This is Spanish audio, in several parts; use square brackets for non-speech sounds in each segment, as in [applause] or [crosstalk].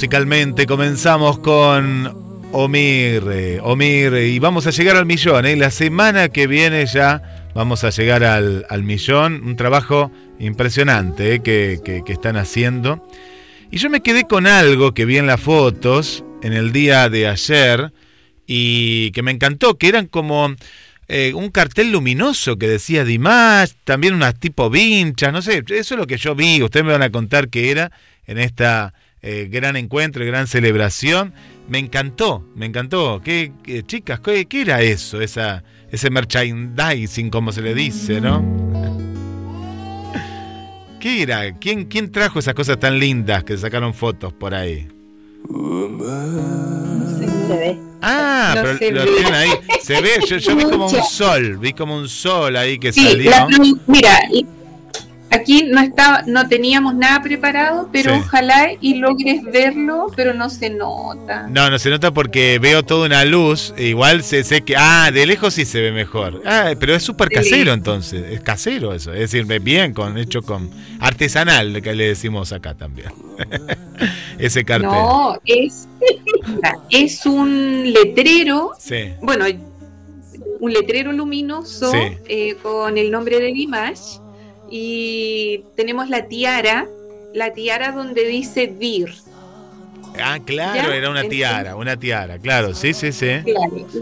Musicalmente comenzamos con Omir, Omir, y vamos a llegar al millón. ¿eh? La semana que viene ya vamos a llegar al, millón. Un trabajo impresionante eh, que, que, están haciendo. Y yo me quedé con algo que vi en las fotos en el día de ayer y que me encantó, que eran como eh, un cartel luminoso que decía Dimash, también unas tipo vinchas, no sé, eso es lo que yo vi, ustedes me van a contar qué era en esta eh, gran encuentro, gran celebración. Me encantó, me encantó. ¿Qué, chicas, qué, era eso? Esa, ese merchandising, como se le dice, ¿no? [laughs] ¿Qué era? ¿Quién, ¿Quién trajo esas cosas tan lindas que sacaron fotos por ahí? se ve. Ah, pero lo tienen ahí. Se ve, yo, vi como un sol, vi como un sol ahí que salió. mira, Aquí no estaba, no teníamos nada preparado, pero ojalá y logres verlo, pero no se nota. No, no se nota porque veo toda una luz. E igual se sé que, ah, de lejos sí se ve mejor. Ah, pero es súper casero entonces, es casero eso, es decir, bien con hecho con artesanal que le decimos acá también. [laughs] Ese cartel. No, es es un letrero. Sí. Bueno, un letrero luminoso eh, con el nombre de Dimash y tenemos la tiara, la tiara donde dice DIR. Ah, claro, era una tiara, una tiara, claro, sí, sí, sí.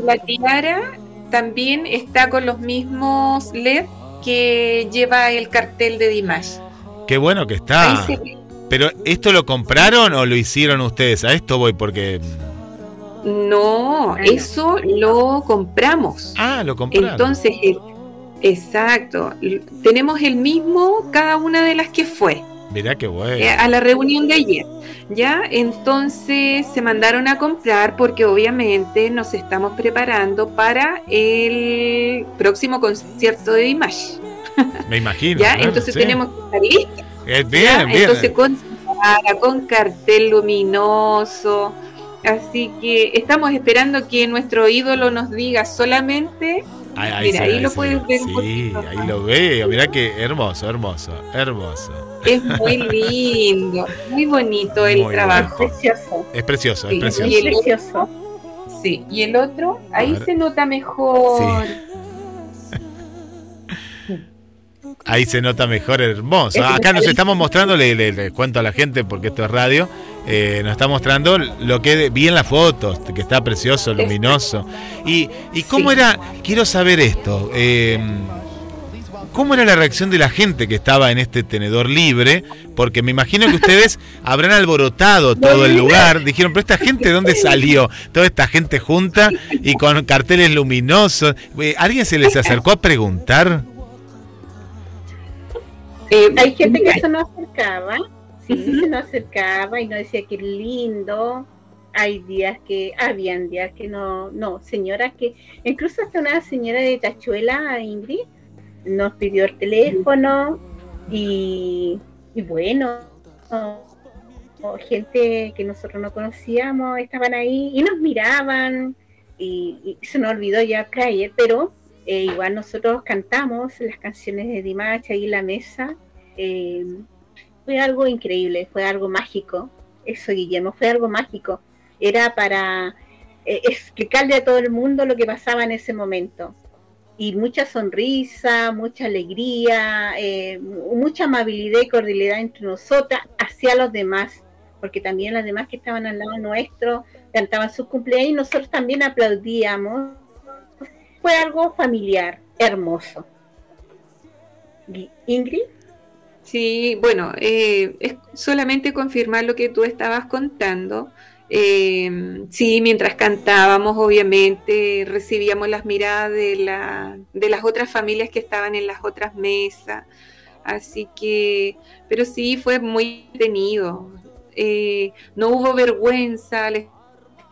La tiara también está con los mismos LED que lleva el cartel de Dimash. Qué bueno que está. Pero ¿esto lo compraron o lo hicieron ustedes? A esto voy porque... No, eso lo compramos. Ah, lo compraron. Entonces, Exacto. Tenemos el mismo cada una de las que fue. Mira qué bueno. Eh, a la reunión de ayer. Ya, entonces se mandaron a comprar porque obviamente nos estamos preparando para el próximo concierto de Dimash. Me imagino. [laughs] ya, entonces tenemos que estar listos. Es bien, bien. Entonces con, con cartel luminoso. Así que estamos esperando que nuestro ídolo nos diga solamente Ahí, Mira, ahí, lo puedes ver. Sí, ahí lo veo. Mira qué hermoso, hermoso, hermoso. Es muy lindo, muy bonito el trabajo. Es precioso. Es precioso, es precioso. Y el, precioso. Sí, y el otro, ahí se nota mejor. Ahí se nota mejor, hermoso. Acá nos estamos mostrando, le, le, cuento a la gente porque esto es radio, eh, nos está mostrando lo que vi en las fotos, que está precioso, luminoso. Y, y cómo era, quiero saber esto, eh, ¿cómo era la reacción de la gente que estaba en este tenedor libre? Porque me imagino que ustedes [laughs] habrán alborotado todo el lugar. Dijeron, pero esta gente, ¿de dónde salió? Toda esta gente junta y con carteles luminosos. Eh, ¿Alguien se les [laughs] acercó a preguntar? Hay gente que se nos acercaba sí, se nos acercaba y nos decía que lindo. Hay días que, habían días que no, no, señoras que, incluso hasta una señora de Tachuela, Ingrid, nos pidió el teléfono y, bueno, gente que nosotros no conocíamos estaban ahí y nos miraban y, se nos olvidó ya caer, pero eh, igual nosotros cantamos las canciones de Dimash ahí en la mesa. Eh, fue algo increíble, fue algo mágico. Eso, Guillermo, fue algo mágico. Era para eh, explicarle a todo el mundo lo que pasaba en ese momento. Y mucha sonrisa, mucha alegría, mucha amabilidad y cordialidad entre nosotras hacia los demás, porque también las demás que estaban al lado nuestro cantaban sus cumpleaños y nosotros también aplaudíamos. Fue algo familiar, hermoso. Ingrid. Sí, bueno, eh, es solamente confirmar lo que tú estabas contando. Eh, sí, mientras cantábamos, obviamente, recibíamos las miradas de, la, de las otras familias que estaban en las otras mesas. Así que, pero sí, fue muy tenido. Eh, no hubo vergüenza al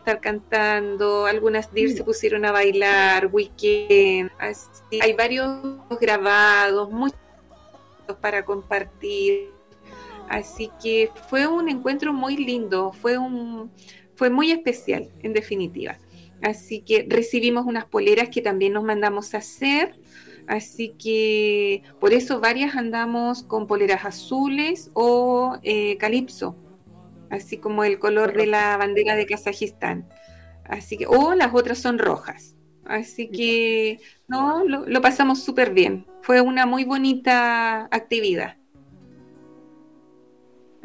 estar cantando. Algunas DIR se pusieron a bailar, weekend. Así, hay varios grabados, muchos para compartir. Así que fue un encuentro muy lindo, fue, un, fue muy especial, en definitiva. Así que recibimos unas poleras que también nos mandamos a hacer. Así que por eso varias andamos con poleras azules o eh, calipso, así como el color de la bandera de Kazajistán. Así que, o las otras son rojas. Así que, no, lo pasamos súper bien. Fue una muy bonita actividad.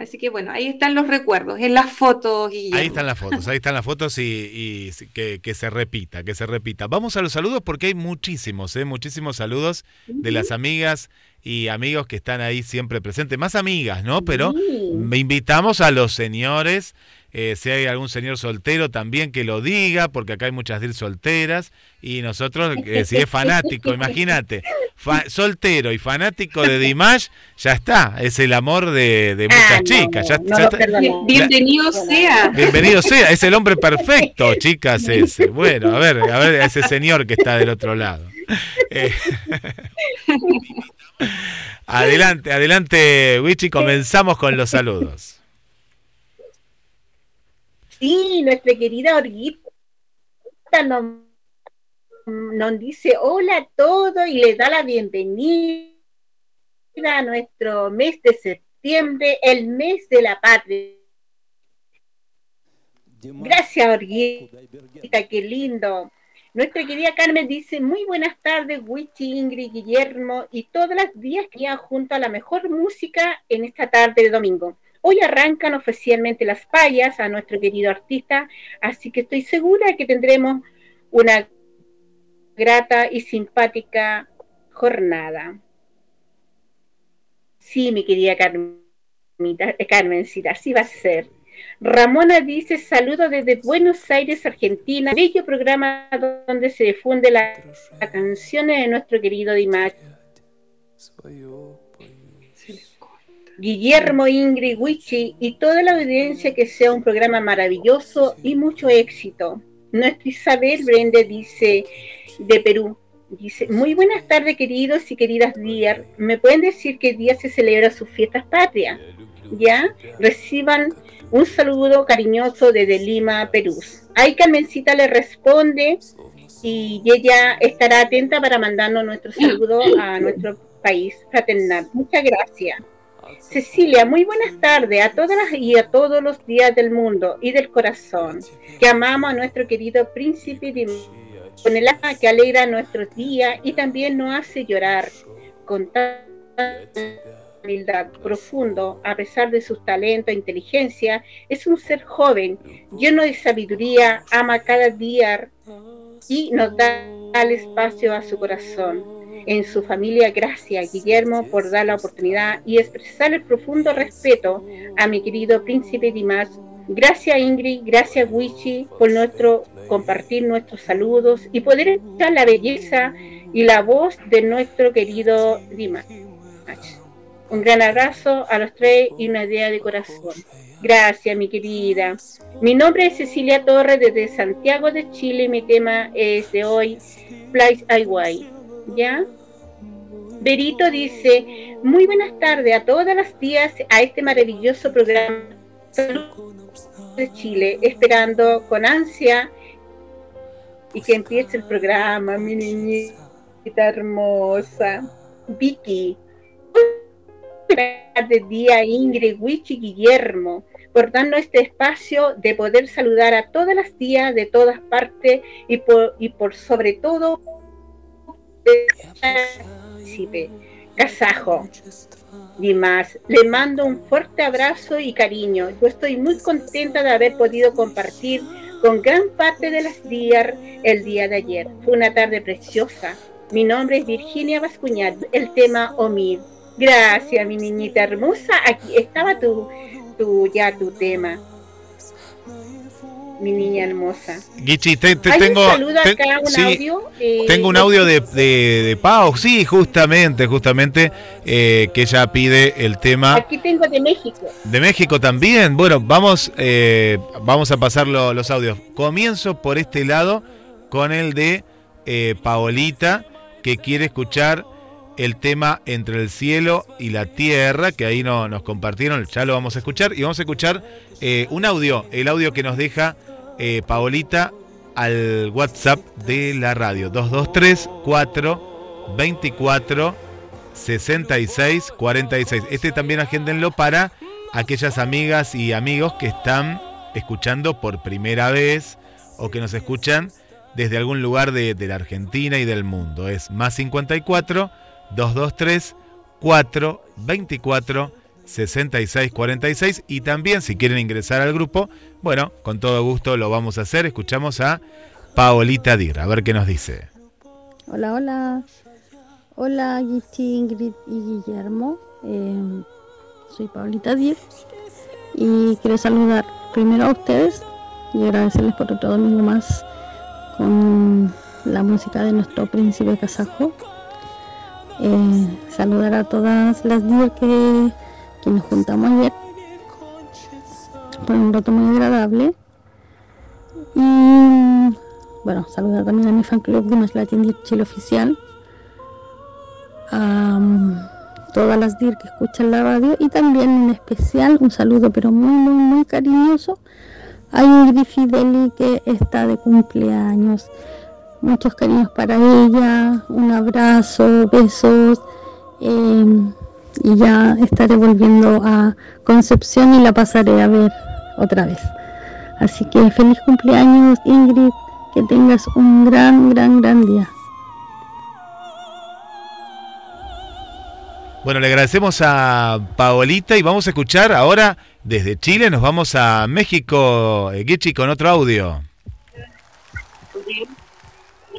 Así que bueno, ahí están los recuerdos, en las fotos. y Ahí están las fotos, ahí están las fotos y, que, se repita, que se repita. Vamos a los saludos porque hay muchísimos, ¿eh? muchísimos saludos de las amigas y amigos que están ahí siempre presentes. Más amigas, ¿no? Pero me invitamos a los señores eh, si hay algún señor soltero también que lo diga, porque acá hay muchas DIR solteras, y nosotros, eh, si es fanático, [laughs] imagínate, soltero y fanático de Dimash, ya está, es el amor de, de muchas ah, chicas. bienvenido sea. Bienvenido sea, es el hombre perfecto, chicas, ese. Bueno, a ver, a ver, ese señor que está del otro lado. Eh, [laughs] adelante, adelante, Wichi, comenzamos con los saludos. Sí, nuestra querida Orguita nos, dice hola a todos y le da la bienvenida a nuestro mes de septiembre, el mes de la patria. Gracias, Orguita, qué lindo. Nuestra querida Carmen dice, muy buenas tardes, Wichi, Ingrid, Guillermo y todas las días que junto a la mejor música en esta tarde de domingo. Hoy arrancan oficialmente las payas a nuestro querido artista, así que estoy segura que tendremos una grata y simpática jornada. Sí, mi querida Carmencita, así va a ser. Ramona dice, saludo desde Buenos Aires, Argentina, bello programa donde se difunde la, la canciones de nuestro querido Dimash. Guillermo, Ingrid, Wichi y toda la audiencia que sea un programa maravilloso y mucho éxito. Nuestra Isabel Brende dice de Perú, dice, muy buenas tardes queridos y queridas días. ¿Me pueden decir qué día se celebra sus fiestas patrias? ¿Ya? Reciban un saludo cariñoso desde Lima, Perú. Ahí Carmencita le responde y ella estará atenta para mandarnos nuestro saludo a nuestro país fraternal. Muchas gracias. Cecilia, muy buenas tardes a todas las y a todos los días del mundo y del corazón, que amamos a nuestro querido príncipe de con el alma que alegra nuestros días y también nos hace llorar con tanta humildad profundo, a pesar de sus talentos e inteligencia, es un ser joven, lleno de sabiduría, ama cada día y nos da el espacio a su corazón en su familia. Gracias, Guillermo, por dar la oportunidad y expresar el profundo respeto a mi querido príncipe Dimas. Gracias, Ingrid, gracias, Wichi, por nuestro compartir nuestros saludos y poder escuchar la belleza y la voz de nuestro querido Dimas. Un gran abrazo a los tres y una idea de corazón. Gracias, mi querida. Mi nombre es Cecilia Torres desde Santiago de Chile. Mi tema es de hoy, Place Highway. ¿Ya? Berito dice, muy buenas tardes a todas las días a este maravilloso programa de Chile, esperando con ansia y que empiece el programa, mi niñita hermosa. Vicky, de día Ingrid, Wichi, Guillermo, por darnos este espacio de poder saludar a todas las días de todas partes y por, y por sobre todo príncipe kazajo. Dimas, le mando un fuerte abrazo y cariño. Yo estoy muy contenta de haber podido compartir con gran parte de las días el día de ayer. Fue una tarde preciosa. Mi nombre es Virginia Bascuñat, el tema Omid. Gracias, mi niñita hermosa. Aquí estaba tu, tu ya tu tema mi niña hermosa. Gichi, te, tengo. Un acá, un audio, eh, tengo un audio de, de, Pau, sí, justamente, justamente, eh, que ella pide el tema. Aquí tengo de México. De México también. Bueno, vamos, eh, vamos a pasar los audios. Comienzo por este lado con el de Paolita, que quiere escuchar el tema entre el cielo y la tierra, que ahí no, nos compartieron, ya lo vamos a escuchar, y vamos a escuchar un audio, el audio que nos deja eh, Paolita al WhatsApp de la radio 223 4 24 66 46. Este también agéndenlo para aquellas amigas y amigos que están escuchando por primera vez o que nos escuchan desde algún lugar de, la Argentina y del mundo. Es más 54 223 424 6646 y también si quieren ingresar al grupo, bueno, con todo gusto lo vamos a hacer. Escuchamos a Paolita Dir, a ver qué nos dice. Hola, hola. Hola, Gichi, Ingrid y Guillermo. Eh, soy Paolita Dir y quiero saludar primero a ustedes y agradecerles por otro domingo más con la música de nuestro príncipe kazajo. Eh, saludar a todas las días que, que nos juntamos ayer. Fue un rato muy agradable. Y bueno, saludar también a mi fan club de Más Latin Chile Oficial. A todas las DIR que escuchan la radio y también en especial un saludo pero muy muy muy cariñoso a Ingrid Fideli que está de cumpleaños. Muchos cariños para ella, un abrazo, besos. Em, y ya estaré volviendo a Concepción y la pasaré a ver otra vez. Así que feliz cumpleaños Ingrid, que tengas un gran, gran, gran día. Bueno, le agradecemos a Paolita y vamos a escuchar ahora desde Chile, nos vamos a México, eh, Gichi, con otro audio.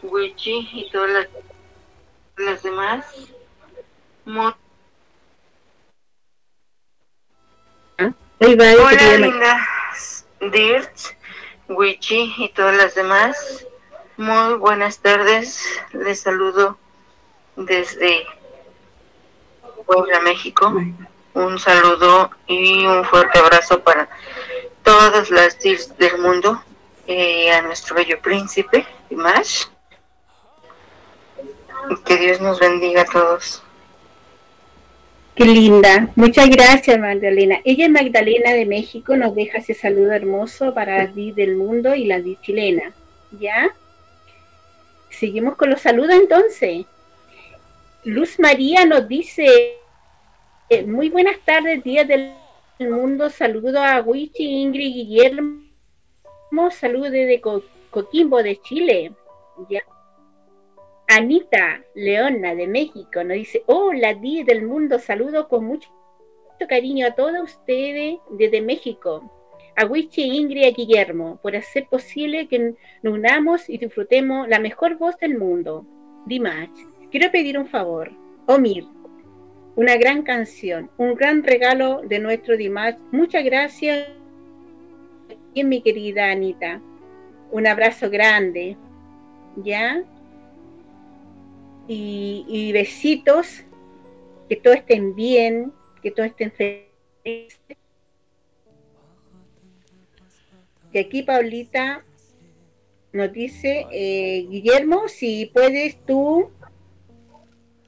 Wichi y todas las, demás. Hola, lindas Dirt, Wichi y todas las demás. Muy buenas tardes. Les saludo desde Puebla, México. Un saludo y un fuerte abrazo para todas las TIRs del mundo, eh, a nuestro bello príncipe, Dimash. Que Dios nos bendiga a todos. Qué linda. Muchas gracias, Magdalena. Ella es Magdalena de México, nos deja ese saludo hermoso para la del mundo y la di chilena. ¿Ya? Seguimos con los saludos entonces. Luz María nos dice, eh, muy buenas tardes, días del mundo, saludo a Wichi, Ingrid, Guillermo, saludo desde Coquimbo de Chile. Anita Leona de México nos dice, hola, días del mundo, saludo con mucho cariño a todos ustedes desde México. A Wichi, Ingrid y a Guillermo, por hacer posible que nos unamos y disfrutemos la mejor voz del mundo. Dimash. Quiero pedir un favor. Omir, una gran canción, un gran regalo de nuestro Dimash. Muchas gracias, mi querida Anita. Un abrazo grande, ¿ya? Y, besitos, que todos estén bien, que todos estén felices. Y aquí Paulita nos dice, eh, Guillermo, si puedes tú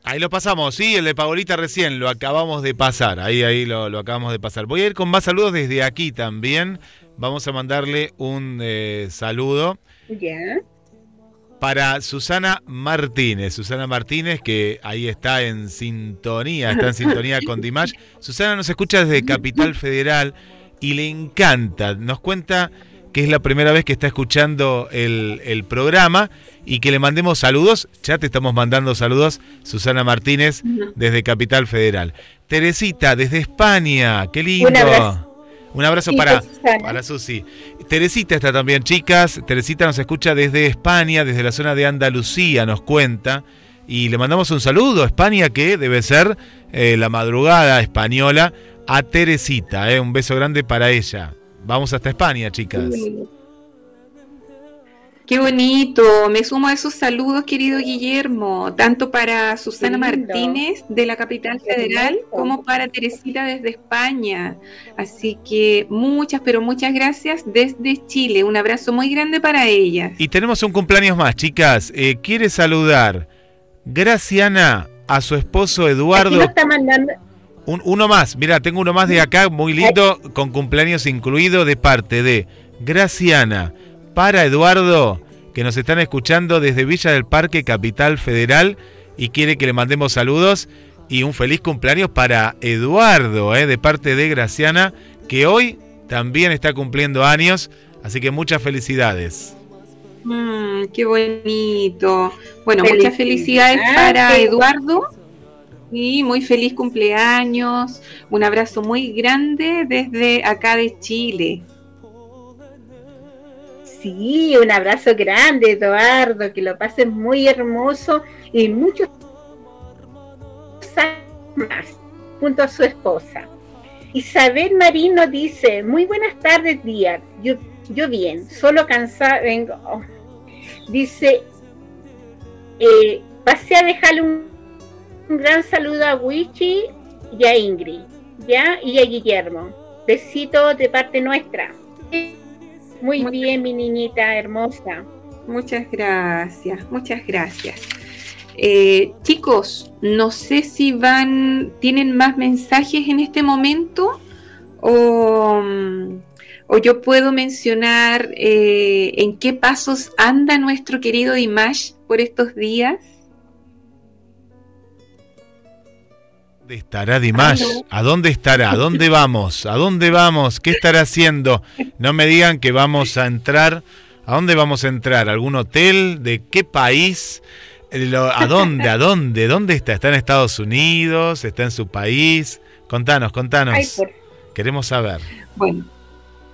Ahí lo pasamos, sí, el de Paulita recién, lo acabamos de pasar, ahí, ahí lo, acabamos de pasar. Voy a ir con más saludos desde aquí también. Vamos a mandarle un eh, saludo. Ya. Para Susana Martínez, Susana Martínez que ahí está en sintonía, está en [laughs] sintonía con Dimash. Susana nos escucha desde Capital Federal y le encanta, nos cuenta que es la primera vez que está escuchando el, el programa y que le mandemos saludos. Ya te estamos mandando saludos, Susana Martínez, desde Capital Federal. Teresita, desde España, qué lindo. Un abrazo, para, para Susi. Teresita está también, chicas. Teresita nos escucha desde España, desde la zona de Andalucía, nos cuenta. Y le mandamos un saludo a España, que debe ser eh, la madrugada española, a Teresita. Eh, un beso grande para ella. Vamos hasta España, chicas. Qué bonito, me sumo a esos saludos, querido Guillermo, tanto para Susana Martínez de la capital federal como para Teresita desde España. Así que muchas, pero muchas gracias desde Chile. Un abrazo muy grande para ellas. Y tenemos un cumpleaños más, chicas. Eh, quiere saludar Graciana a su esposo Eduardo. está mandando. Un, uno más, mira, tengo uno más de acá, muy lindo, con cumpleaños incluido de parte de Graciana para Eduardo, que nos están escuchando desde Villa del Parque, Capital Federal, y quiere que le mandemos saludos y un feliz cumpleaños para Eduardo, eh, de parte de Graciana, que hoy también está cumpliendo años, así que muchas felicidades. Mm, qué bonito. Bueno, muchas felicidades para Eduardo y muy feliz cumpleaños. Un abrazo muy grande desde acá de Chile. Sí, un abrazo grande, Eduardo, que lo pases muy hermoso y muchos más, junto a su esposa. Isabel Marino dice, muy buenas tardes, día. Yo, yo bien, solo cansada, vengo. Dice, eh, pasé a dejarle un, gran saludo a Wichi y a Ingrid, ¿ya? Y a Guillermo. Besitos de parte nuestra. Muy bien, mi niñita hermosa. Muchas gracias, muchas gracias. Eh, chicos, no sé si van, tienen más mensajes en este momento o, mm, yo puedo mencionar eh, en qué pasos anda nuestro querido Dimash por estos días. ¿Dónde estará Dimash? ¿A dónde estará? ¿A dónde vamos? ¿A dónde vamos? ¿Qué estará haciendo? No me digan que vamos a entrar. ¿A dónde vamos a entrar? ¿Algún hotel? ¿De qué país? ¿A dónde? ¿A dónde? ¿Dónde está? ¿Está en Estados Unidos? ¿Está en su país? Contanos, contanos. Queremos saber. Bueno,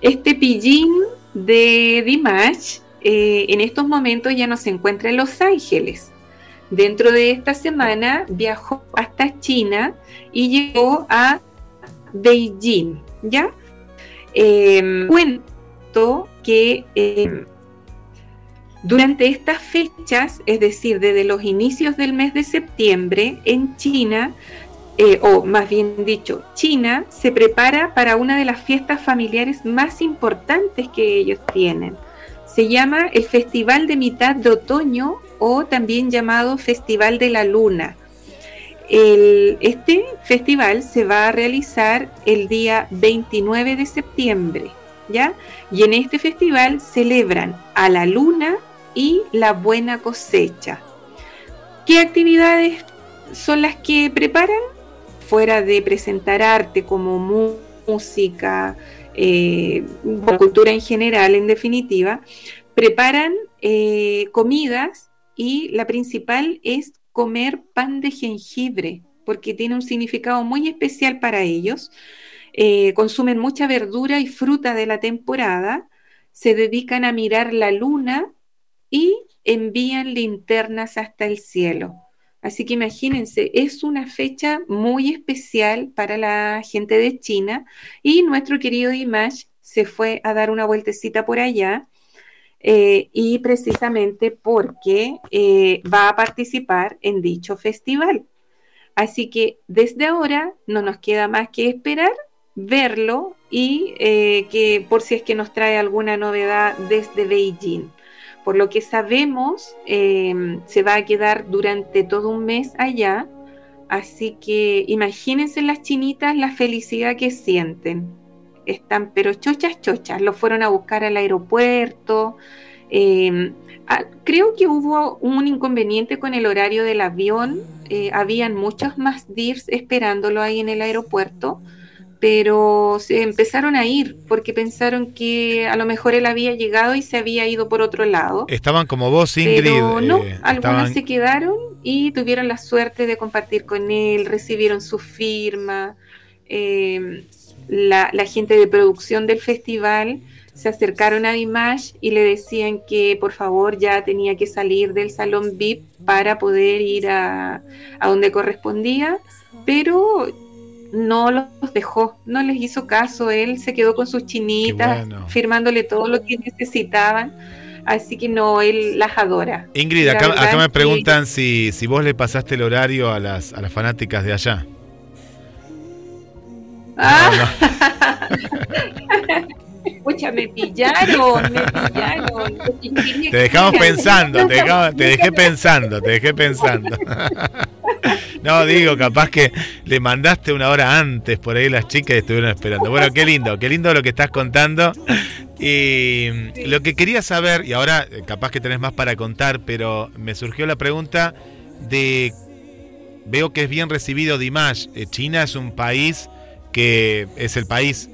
este pillín de Dimash eh, en estos momentos ya no se encuentra en Los Ángeles. Dentro de esta semana viajó hasta China y llegó a Beijing, ¿ya? Eh, cuento que em, durante estas fechas, es decir, desde los inicios del mes de septiembre, en China, eh, o más bien dicho, China se prepara para una de las fiestas familiares más importantes que ellos tienen. Se llama el Festival de Mitad de Otoño o también llamado Festival de la Luna. este festival se va a realizar el día 29 de septiembre, ¿ya? Y en este festival celebran a la luna y la buena cosecha. ¿Qué actividades son las que preparan? Fuera de presentar arte como música, eh, cultura en general, en definitiva, preparan eh, comidas y la principal es comer pan de jengibre, porque tiene un significado muy especial para ellos. Eh, consumen mucha verdura y fruta de la temporada, se dedican a mirar la luna y envían linternas hasta el cielo. Así que imagínense, es una fecha muy especial para la gente de China y nuestro querido Dimash se fue a dar una vueltecita por allá eh, y precisamente porque eh, va a participar en dicho festival. Así que desde ahora no nos queda más que esperar, verlo y eh, que por si es que nos trae alguna novedad desde Beijing. Por lo que sabemos, em, se va a quedar durante todo un mes allá. Así que imagínense las chinitas la felicidad que sienten. Están pero chochas, chochas. Lo fueron a buscar al aeropuerto. Em, ah, creo que hubo un inconveniente con el horario del avión. Eh, habían muchos más DIRs esperándolo ahí en el aeropuerto pero se empezaron a ir porque pensaron que a lo mejor él había llegado y se había ido por otro lado. Estaban como vos, Ingrid. Pero no, eh, algunos se quedaron y tuvieron la suerte de compartir con él, recibieron su firma. Em, la, la, gente de producción del festival se acercaron a Dimash y le decían que por favor ya tenía que salir del salón VIP para poder ir a, a donde correspondía, pero no los dejó, no les hizo caso, él se quedó con sus chinitas, firmándole todo lo que necesitaban. Así que no, él las adora. Ingrid, acá, me preguntan si, si vos le pasaste el horario a las, a las fanáticas de allá. Ah. Escucha, [laughs] me pillaron, me pillaron. Te dejamos pensando, te, te dejé pensando, te dejé pensando. [laughs] No, digo, capaz que le mandaste una hora antes por ahí las chicas y estuvieron esperando. Bueno, qué lindo, qué lindo lo que estás contando. Y lo que quería saber, y ahora eh, capaz que tenés más para contar, pero me surgió la pregunta de veo que es bien recibido Dimash. Eh, China es un país que es el país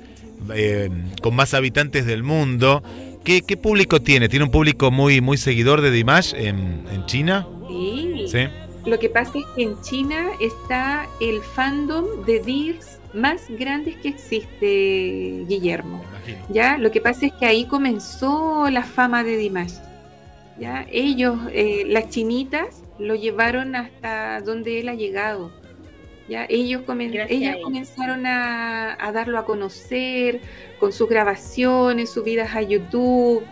eh, con más habitantes del mundo. ¿Qué, público tiene? ¿Tiene un público muy, muy seguidor de Dimash en, en China? Sí. sí. Lo que pasa es que en China está el fandom de Dears más grande que existe, Guillermo. Ya, lo que pasa es que ahí comenzó la fama de Dimash. Ya, ellos, eh, las chinitas, lo llevaron hasta donde él ha llegado. Ya, ellos ellas comenzaron a, darlo a conocer con sus grabaciones, subidas a YouTube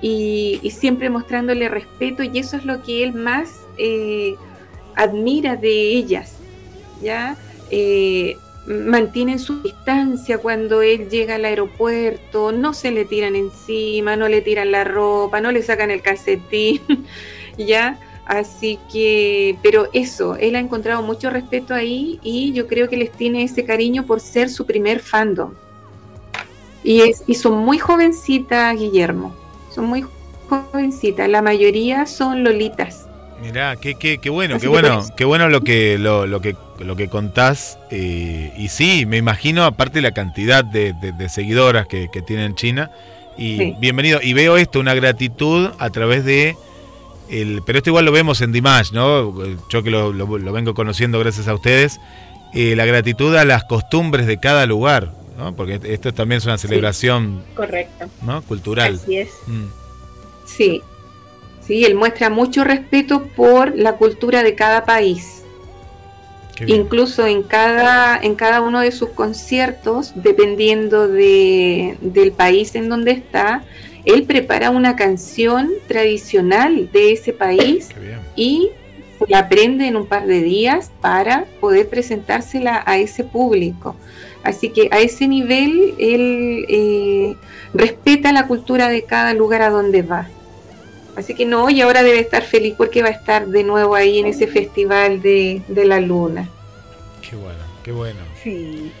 y, siempre mostrándole respeto y eso es lo que él más eh, admira de ellas. ¿ya? Eh, mantienen su distancia cuando él llega al aeropuerto, no se le tiran encima, no le tiran la ropa, no le sacan el calcetín, [laughs] ¿ya? Así que, pero eso, él ha encontrado mucho respeto ahí y yo creo que les tiene ese cariño por ser su primer fandom. Y, es, y son muy jovencitas, Guillermo, son muy jovencitas, la mayoría son lolitas. Mirá, qué, qué, qué bueno, qué bueno, qué bueno lo que, lo, lo que, lo que contás. Eh, y sí, me imagino, aparte la cantidad de, seguidoras que, que, tiene en China. Y bienvenido. Y veo esto, una gratitud a través de. El, pero esto igual lo vemos en Dimash, ¿no? Yo que lo, vengo conociendo gracias a ustedes. Eh, la gratitud a las costumbres de cada lugar, ¿no? Porque esto también es una celebración. correcto. ¿no? Cultural. Así es. Mm. Sí, ¿sí? Él muestra mucho respeto por la cultura de cada país. Incluso en cada, en cada uno de sus conciertos, dependiendo de, del país en donde está, él prepara una canción tradicional de ese país y la aprende en un par de días para poder presentársela a ese público. Así que a ese nivel él eh, respeta la cultura de cada lugar a donde va. Así que no, y ahora debe estar feliz porque va a estar de nuevo ahí en ese festival de, la luna. Qué bueno, qué bueno. Sí.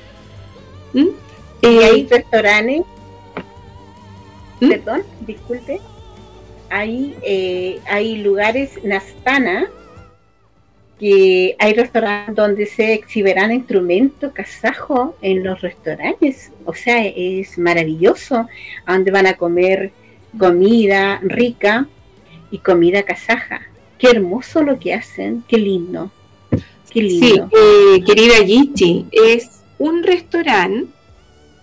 ¿Mm? ¿Y hay restaurantes? ¿Mm? Perdón, disculpe. Hay, eh, hay lugares Nastana que hay restaurantes donde se exhibirán instrumentos kazajos en los restaurantes. O sea, es maravilloso, donde van a comer comida rica y comida kazaja. Qué hermoso lo que hacen, qué lindo. Qué lindo. Sí, eh, querida Gichi, es un restaurante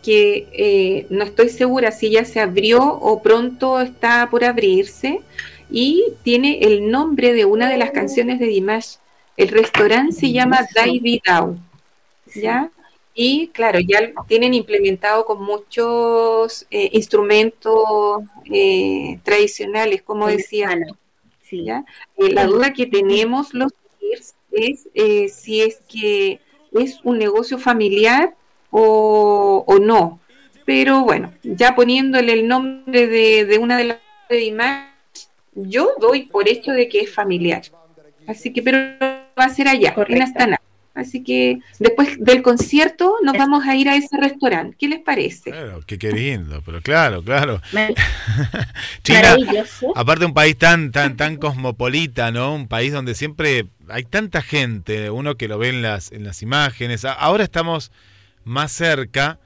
que eh, no estoy segura si ya se abrió o pronto está por abrirse y tiene el nombre de una de las canciones de Dimash. El restaurante se llama Dai ¿ya? Y claro, ya tienen implementado con muchos eh, instrumentos eh, tradicionales, como decía. Sí. Eh, la duda que tenemos los es si es que es un negocio familiar o, no. Pero bueno, ya poniéndole el nombre de, una de las de yo doy por hecho de que es familiar. Así que, pero va a ser allá, en Astana. Así que después del concierto nos vamos a ir a ese restaurante. ¿Qué les parece? Claro, qué, lindo, pero claro, claro. [laughs] China, aparte un país tan, tan, tan cosmopolita, ¿no? Un país donde siempre hay tanta gente, uno que lo ve en las, en las imágenes. Ahora estamos más cerca,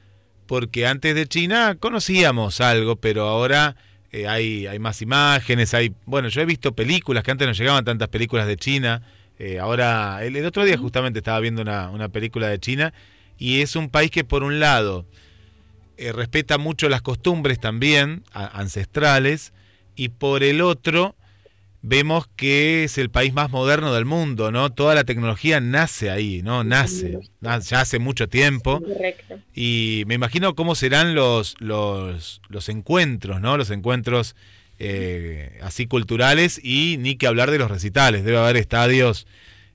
porque antes de China conocíamos algo, pero ahora eh, hay, hay más imágenes, hay, bueno, yo he visto películas que antes no llegaban tantas películas de China eh, ahora, el, otro día justamente estaba viendo una, película de China y es un país que por un lado eh, respeta mucho las costumbres también ancestrales y por el otro vemos que es el país más moderno del mundo, ¿no? Toda la tecnología nace ahí, ¿no? Nace, ya hace mucho tiempo. Y me imagino cómo serán los, los, los encuentros, ¿no? Los encuentros eh, así culturales y ni que hablar de los recitales. Debe haber estadios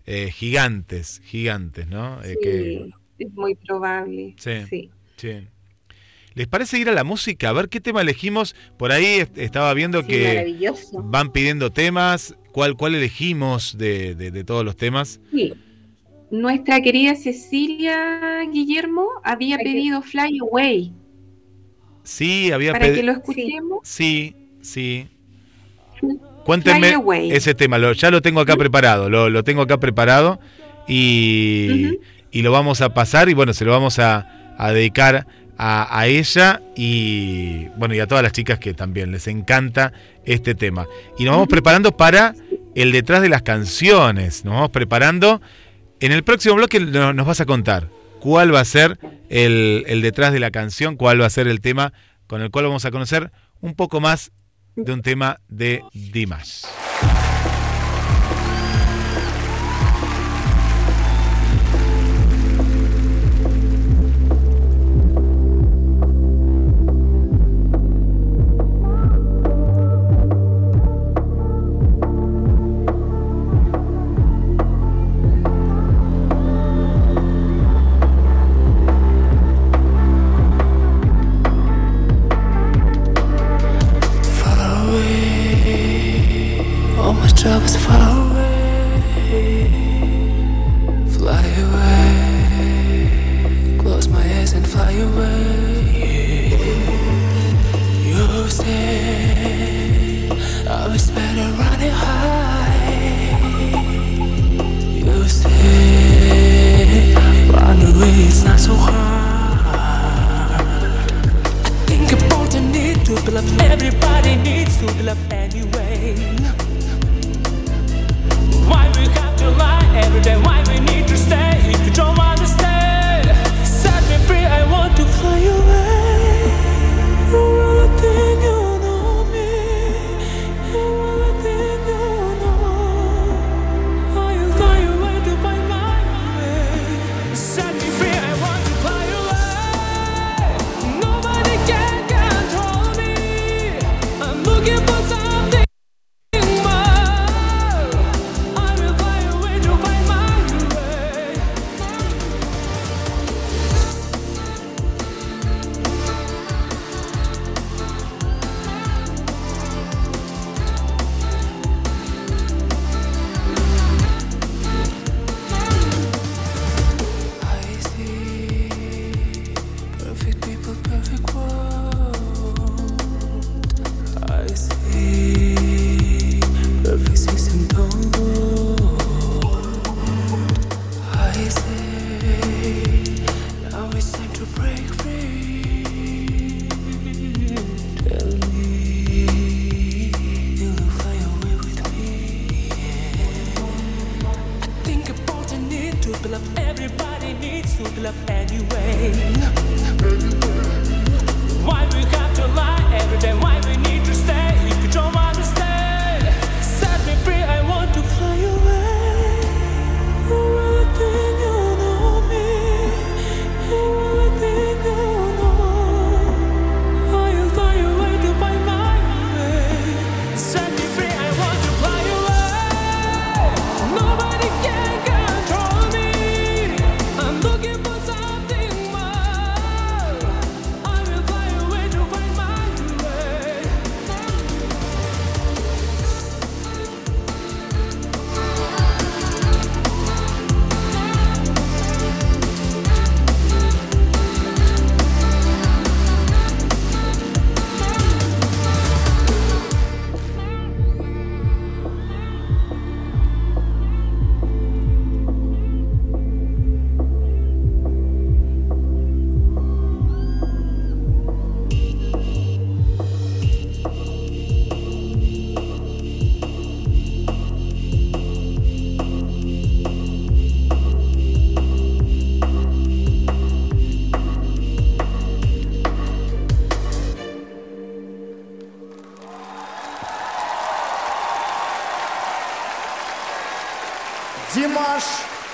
eh, gigantes, gigantes, ¿no? Eh, que... es muy probable. Sí, sí. ¿Les parece ir a la música? A ver qué tema elegimos. Por ahí estaba viendo que van pidiendo temas. ¿Cuál, cuál elegimos de, de, todos los temas? Sí. Nuestra querida Cecilia Guillermo había pedido Fly Away. Sí, había pedido. Para que lo escuchemos. Sí, Sí. Cuéntenme ese tema, ya lo tengo acá preparado, lo, tengo acá preparado. y, y lo vamos a pasar y bueno, se lo vamos a, a dedicar a, ella y bueno y a todas las chicas que también les encanta este tema. Y nos vamos preparando para el detrás de las canciones, nos vamos preparando. En el próximo bloque nos vas a contar cuál va a ser el, el detrás de la canción, cuál va a ser el tema con el cual vamos a conocer un poco más de un tema de Dimash.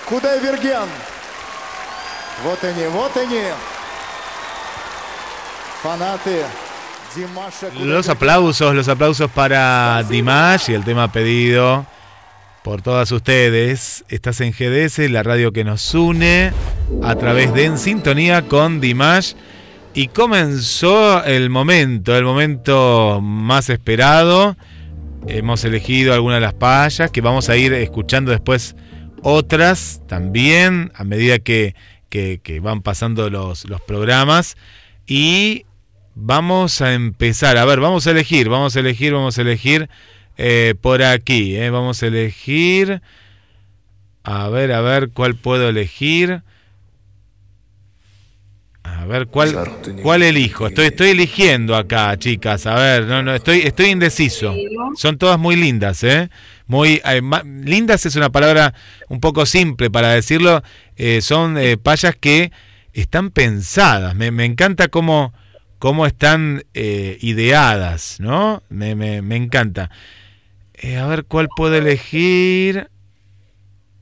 Кудайверген. Вот они, вот они. Fanate. Los aplausos, los aplausos para Dimash y el tema pedido por todas ustedes. Estás en GDS, la radio que nos une a través de En Sintonía con Dimash. Y comenzó el momento, el momento más esperado. Hemos elegido algunas de las payas que vamos a ir escuchando después otras también a medida que, que, van pasando los, los programas. Y vamos a empezar. A ver, vamos a elegir, vamos a elegir, vamos a elegir eh, por aquí. Eh, vamos a elegir. A ver, a ver, ¿cuál puedo elegir? A ver, ¿cuál, cuál elijo? Estoy, estoy eligiendo acá, chicas. A ver, no, no, estoy, estoy indeciso. Son todas muy lindas, ¿eh? Muy eh, ma- lindas es una palabra un poco simple para decirlo. Eh, son eh, payas que están pensadas. Me, me encanta cómo, cómo están eh, ideadas, ¿no? Me, me, me encanta. Eh, a ver, ¿cuál puedo elegir?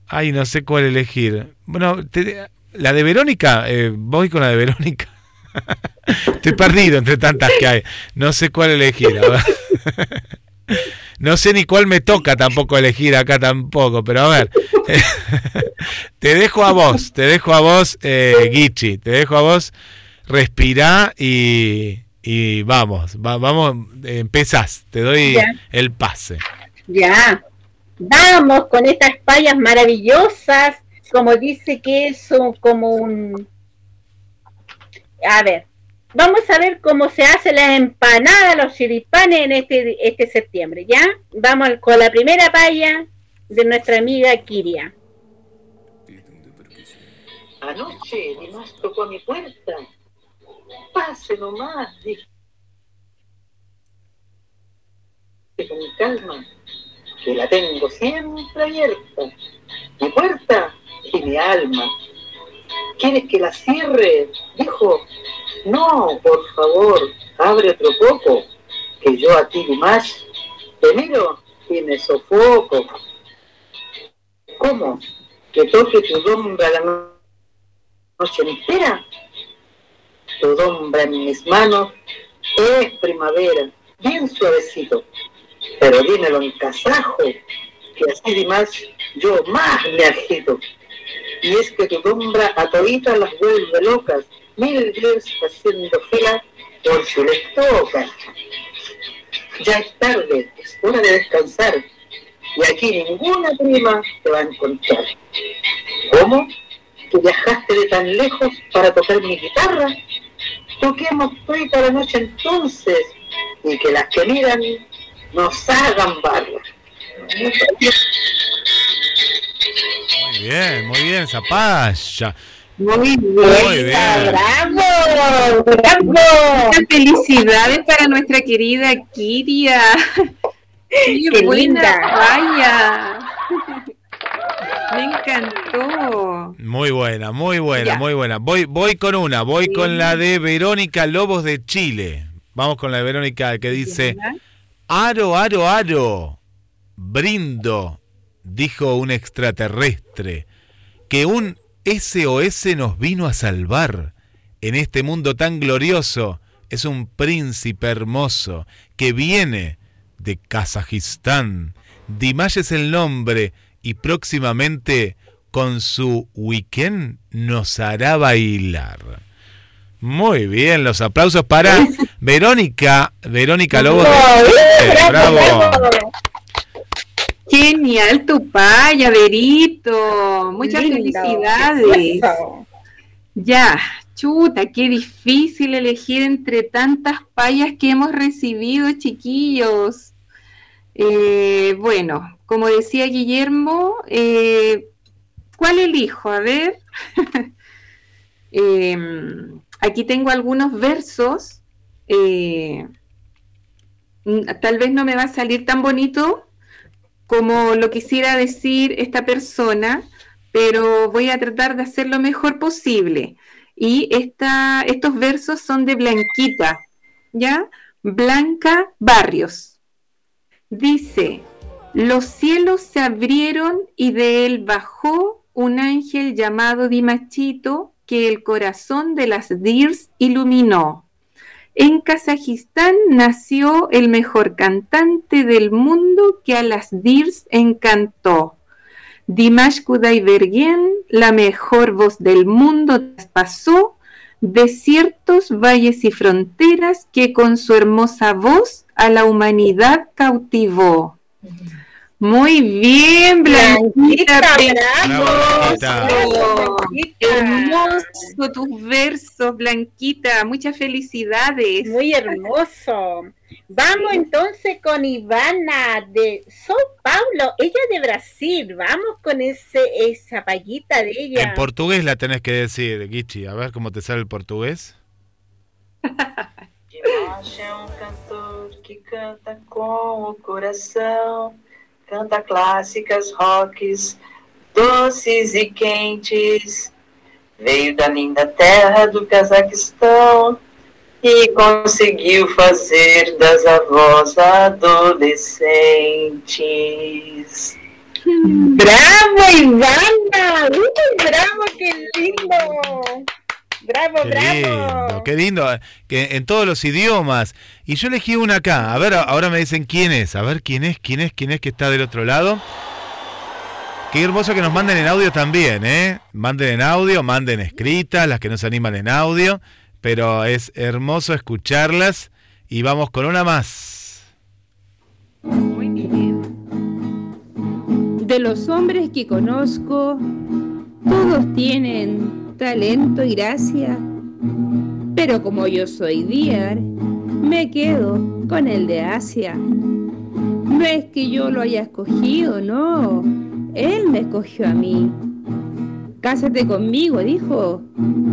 Ay, no sé cuál elegir. Bueno, te- la de Verónica, eh, voy con la de Verónica. [laughs] Estoy perdido entre tantas que hay. No sé cuál elegir. a ver. [laughs] No sé ni cuál me toca tampoco elegir acá tampoco, pero a ver. [laughs] Te dejo a vos, te dejo a vos, eh, Guichi, te dejo a vos, respirá y, y vamos, va- vamos, empezás, te doy Ya. el pase. Ya. Vamos con estas payas maravillosas, como dice que son como un... A ver, vamos a ver cómo se hace las empanadas, los chiripanes en este, este septiembre, ¿ya? Vamos con la primera paya de nuestra amiga Kiria. Anoche Dimas tocó a mi puerta. Pase nomás, dije con calma, que la tengo siempre abierta. Mi puerta y mi alma. ¿Quieres que la cierre? Dijo. No, por favor, abre otro poco, que yo a ti Dimas te miro y me sofoco. ¿Cómo? ¿Que toque tu sombra la no- noche entera? Tu sombra en mis manos es primavera, bien suavecito. Pero dímelo en kazajo, que así más yo más me agito. Y es que tu sombra a toditas las vuelve locas, mil veces haciendo fila por si les toca. Ya es tarde, es hora de descansar. Y aquí ninguna prima te va a encontrar. ¿Cómo? ¿Que viajaste de tan lejos para tocar mi guitarra? Toquemos toda la noche entonces y que las que miran nos hagan barra. Muy bien, muy bien, Zapaya. Muy bien. Muy bien. ¡Bravo! ¡Bravo! Muchas felicidades para nuestra querida Kiria. Qué, Qué buena linda. vaya. Me encantó. Muy buena, muy buena, Ya. muy buena. Voy, voy con una, voy Sí. con la de Verónica Lobos de Chile. Vamos con la de Verónica que dice. Aro, aro, aro, brindo, dijo un extraterrestre, que un SOS nos vino a salvar. En este mundo tan glorioso es un príncipe hermoso que viene de Kazajistán. Dimash es el nombre y próximamente con su weekend nos hará bailar. Muy bien, los aplausos para [laughs] Verónica, Verónica de Chile. Bravo. Genial tu paya, Verito. Muchas Lindo, felicidades. Ya, chuta, qué difícil elegir entre tantas payas que hemos recibido, chiquillos. Eh, bueno, como decía Guillermo, eh, ¿cuál elijo? A ver. [laughs] Em, aquí tengo algunos versos. eh, tal vez no me va a salir tan bonito como lo quisiera decir esta persona, pero voy a tratar de hacer lo mejor posible. Y esta, estos versos son de Blanquita, ¿ya? Blanca Barrios. Dice, los cielos se abrieron y de él bajó un ángel llamado Dimachito que el corazón de las Dirs iluminó. En Kazajistán nació el mejor cantante del mundo que a las Dirs encantó. Dimash Kudaibergen, la mejor voz del mundo, traspasó desiertos, valles y fronteras que con su hermosa voz a la humanidad cautivó. Muy bien, Blanquita. Blanquita, bravo. Hermoso tus versos, Blanquita. Muchas felicidades. Muy hermoso. Vamos entonces con Ivana de São Paulo, ella de Brasil. Vamos con ese esa payita de ella. En portugués la tenés que decir, Gichi. A ver cómo te sale el portugués. [laughs] É um cantor que canta com o coração, canta clássicas, rocks, doces e quentes. Veio da linda terra do Cazaquistão e conseguiu fazer das avós adolescentes. Bravo, Ivana. Uy, bravo, qué lindo. Bravo, Qué bravo. lindo, qué lindo. eh, Que en todos los idiomas. Y yo elegí una acá. A ver, ahora me dicen quién es. A ver quién es, quién es, quién es que está del otro lado. Qué hermoso que nos manden en audio también, ¿eh? Manden en audio, manden escritas, las que no se animan en audio. Pero es hermoso escucharlas. Y vamos con una más. Muy bien. De los hombres que conozco, todos tienen talento y gracia, pero como yo soy Diar, me quedo con el de Asia. No es que yo lo haya escogido, no, él me escogió a mí. Cásate conmigo, dijo,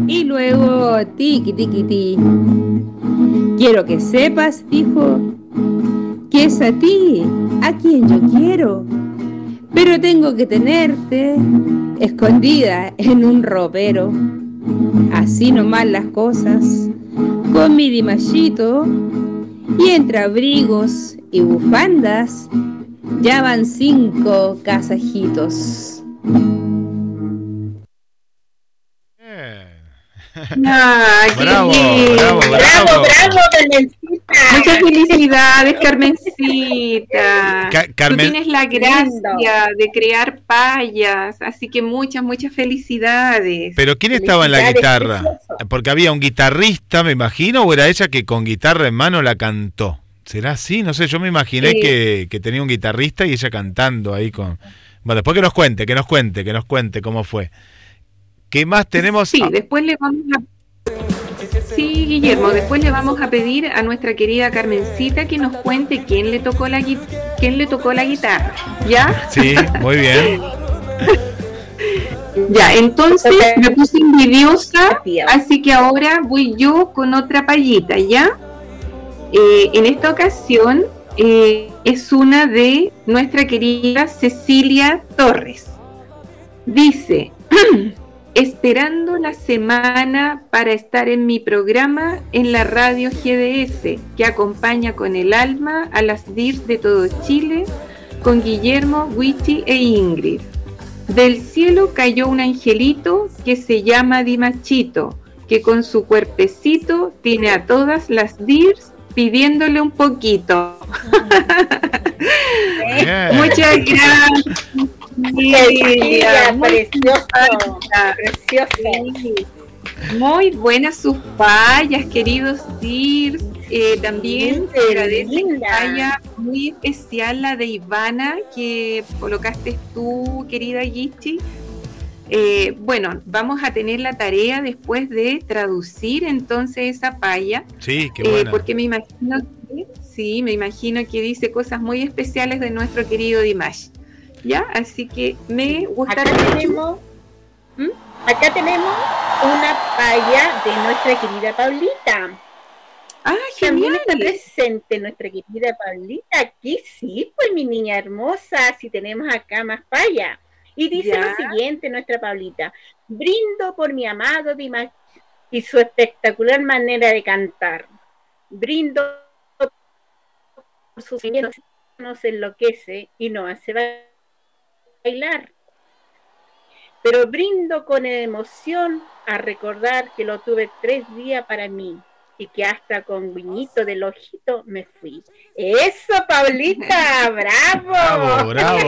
y luego tiqui tiqui ti. Quiero que sepas, dijo, que es a ti a quien yo quiero pero tengo que tenerte escondida en un ropero. Así nomás las cosas, con mi dimachito y entre abrigos y bufandas, ya van cinco casajitos. Bravo, lindo. bravo, Bravo, bravo. bravo, Carmencita. Muchas felicidades, Carmencita. Ca- Carmen- Tú tienes la gracia de crear payas, así que muchas, muchas felicidades. Pero ¿quién estaba en la guitarra? precioso. Porque había un guitarrista, me imagino, o era ella que con guitarra en mano la cantó. ¿Será así? No sé, yo me imaginé que, que tenía un guitarrista y ella cantando ahí con... Bueno, después que nos cuente, que nos cuente, que nos cuente cómo fue. ¿Qué más tenemos? Sí, Ah, después le vamos a... Sí, Guillermo, después le vamos a pedir a nuestra querida Carmencita que nos cuente quién le tocó la, quién le tocó la guitarra. ¿Ya? sí, muy bien. [laughs] Ya, entonces me puse envidiosa, así que ahora voy yo con otra payita, ¿ya? Eh, en esta ocasión eh, es una de nuestra querida Cecilia Torres. Dice, [clears throat] esperando la semana para estar en mi programa en la radio GDS, que acompaña con el alma a las DIRS de todo Chile, con Guillermo, Wichi e Ingrid. Del cielo cayó un angelito que se llama Dimachito, que con su cuerpecito tiene a todas las DIRS pidiéndole un poquito. [laughs] Muchas gracias. Simpática. precioso. Sí. Muy buenas sus payas, queridos DIRS. Eh, también te agradece paya muy especial la de Ivana que colocaste tú, querida Gichi. Eh, bueno, vamos a tener la tarea después de traducir entonces esa paya, Sí, qué eh, buena. porque me imagino que, sí, me imagino que dice cosas muy especiales de nuestro querido Dimash. ¿Ya? Así que me Acá gustaría mucho- tenemos, ¿Mm? acá tenemos una paya de nuestra querida Paulita. Ah, También genial. está presente nuestra querida Paulita. Aquí sí, pues mi niña hermosa, si tenemos acá más paya. Y dice Ya. lo siguiente nuestra Paulita. Brindo por mi amado Dimash y su espectacular manera de cantar. Brindo por su señor nos enloquece y nos hace bailar. Pero brindo con emoción a recordar que lo tuve tres días para mí y que hasta con guiñito del ojito me fui. ¡Eso, Paulita! ¡Bravo! Bravo, bravo.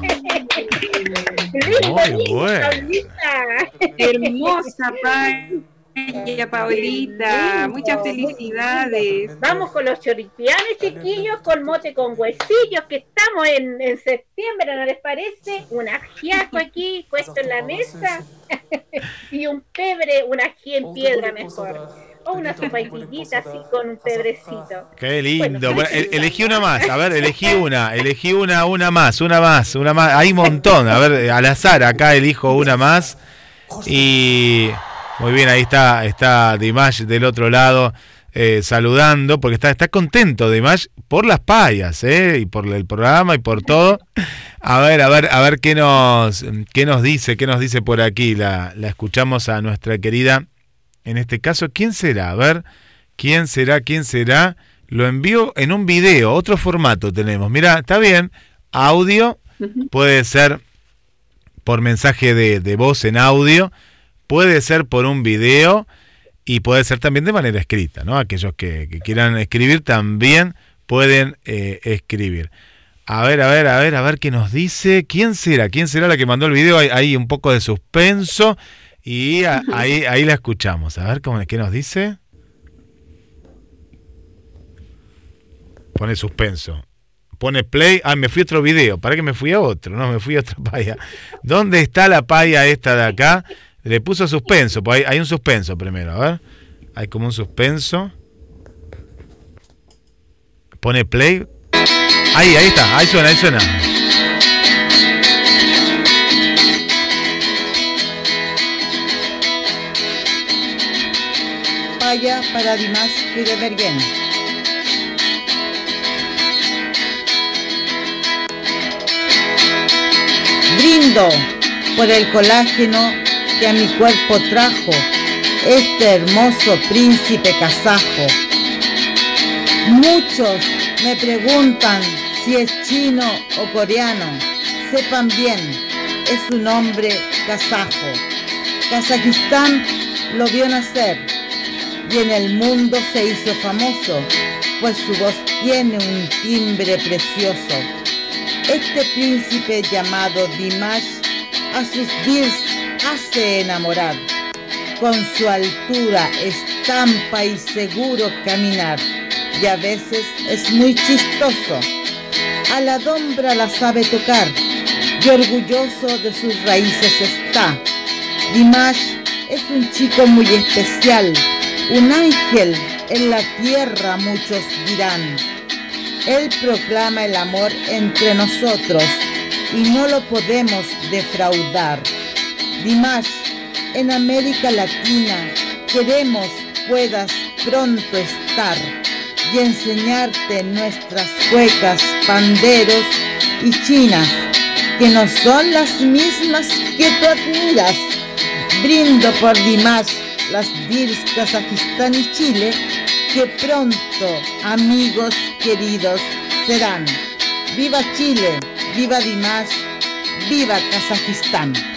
Lindo, [laughs] Muy lindo, bueno. Paulita. Hermosa. Ella, Paolita, muchas felicidades. Vamos con los choripianes, chiquillos, con mote con huesillos, que estamos en, en septiembre, ¿no les parece? Un ajiaco aquí, [laughs] puesto en la mesa, [laughs] y un pebre, un ají en piedra mejor. O una sopaipillita así con un pebrecito. Qué lindo. Bueno, e- [laughs] elegí una más. A ver, elegí una. Elegí una, una más, una más, una más. Hay un montón. A ver, al azar, acá elijo una más. Y muy bien, ahí está, está Dimash del otro lado. eh, saludando, porque está, está contento Dimash por las payas, ¿eh? y por el programa y por todo. A ver, a ver, a ver qué nos, qué nos dice, qué nos dice por aquí. La, la escuchamos a nuestra querida, en este caso, ¿quién será? A ver, ¿quién será? ¿Quién será? Lo envío en un video, otro formato tenemos. Mira, está bien, audio, puede ser por mensaje de, de voz en audio, puede ser por un video y puede ser también de manera escrita, ¿no? Aquellos que, que quieran escribir también pueden eh, escribir. A ver, a ver, a ver, a ver qué nos dice. ¿Quién será? ¿Quién será la que mandó el video? Hay, hay un poco de suspenso y a- [laughs] ahí, ahí la escuchamos. A ver cómo, qué nos dice. Pone suspenso. Pone play. Ah, me fui a otro video. ¿Para que me fui a otro? No, me fui a otra [laughs] paya. ¿Dónde está la paya esta de acá? Le puso suspenso. Pues hay, un suspenso primero. A ver. Hay como un suspenso. Pone play. Ahí, ahí está. Ahí suena, ahí suena. Paya para Dimash Kiribergen. Brindo por el colágeno que a mi cuerpo trajo este hermoso príncipe kazajo. Muchos me preguntan si es chino o coreano. Sepan bien, es un hombre kazajo. Kazajistán lo vio nacer y en el mundo se hizo famoso, pues su voz tiene un timbre precioso. Este príncipe llamado Dimash a sus dirs hace enamorar. Con su altura, estampa y seguro caminar, y a veces es muy chistoso. A la dombra la sabe tocar, y orgulloso de sus raíces está. Dimash es un chico muy especial, un ángel en la tierra muchos dirán. Él proclama el amor entre nosotros y no lo podemos defraudar. Dimash, en América Latina queremos puedas pronto estar y enseñarte nuestras cuecas, panderos y chinas, que no son las mismas que tú admiras. Brindo por Dimash, las DIRS Kazajistán y Chile, que pronto, amigos queridos, serán. ¡Viva Chile! ¡Viva Dimash! ¡Viva Kazajistán!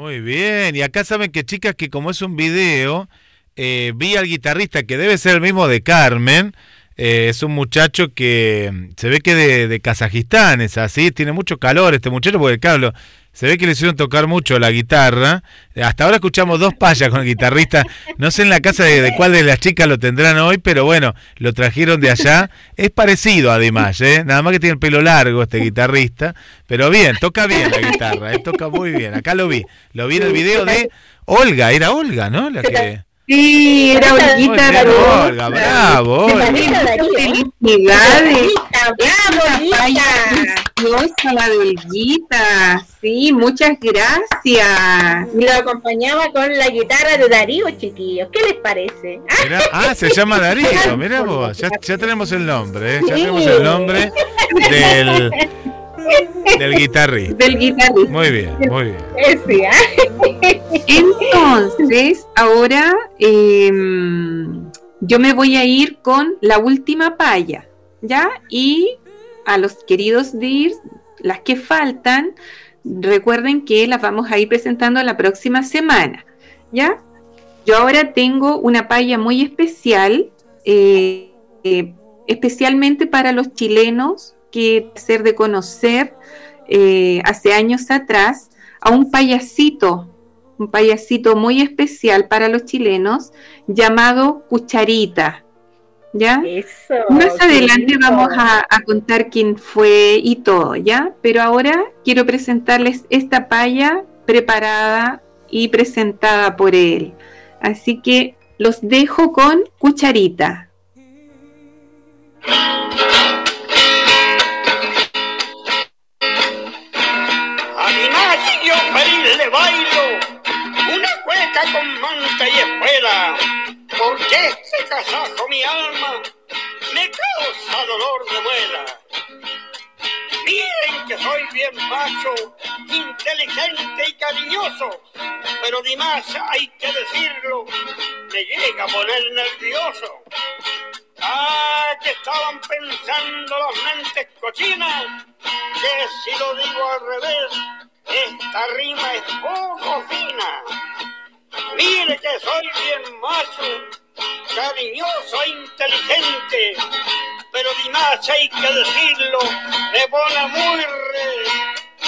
Muy bien, y acá saben que chicas que como es un video, eh, vi al guitarrista que debe ser el mismo de Carmen, eh, es un muchacho que mm, se ve que de, de Kazajistán es así, tiene mucho calor este muchacho porque claro, lo- se ve que le hicieron tocar mucho la guitarra, Eh, hasta ahora escuchamos dos payas con el guitarrista, no sé en la casa de, de cuál de las chicas lo tendrán hoy, pero bueno, lo trajeron de allá, es parecido además, ¿eh? nada más que tiene el pelo largo este guitarrista, pero bien, toca bien la guitarra, ¿eh? toca muy bien, acá lo vi, lo vi en el video de Olga, era Olga, ¿no? La que... Sí, era Olguita Rosa. Olga, bravo. Felicidades. ¡Bravo, preciosa, la de Olguita. Sí, muchas gracias. Y lo acompañaba con la guitarra de Darío, chiquillos. ¿Qué les parece? Ah, Mirá, ah, se llama Darío, mirá [laughs] vos, ya, ya tenemos el nombre, ¿eh? ya tenemos el nombre del, del guitarrista. Del guitarrista. Muy bien, muy bien. ese, ¿ah? Entonces, ahora eh, yo me voy a ir con la última palla, ¿ya? Y a los queridos DIR, las que faltan, recuerden que las vamos a ir presentando la próxima semana, ¿ya? Yo ahora tengo una palla muy especial, eh, eh, especialmente para los chilenos que ser de conocer eh, hace años atrás a un payasito un payasito muy especial para los chilenos llamado Cucharita. ¿Ya? Eso. Más adelante lindo. vamos a, a contar quién fue y todo, ¿ya? Pero ahora quiero presentarles esta paya preparada y presentada por él. Así que los dejo con Cucharita. Porque este casajo mi alma me causa dolor de muela. Miren que soy bien macho, inteligente y cariñoso, pero ni más hay que decirlo, me llega a poner nervioso. Ah, que estaban pensando las mentes cochinas, que si lo digo al revés, esta rima es poco fina. Mire que soy bien macho, cariñoso e inteligente, pero ni más hay que decirlo, me pone muy re,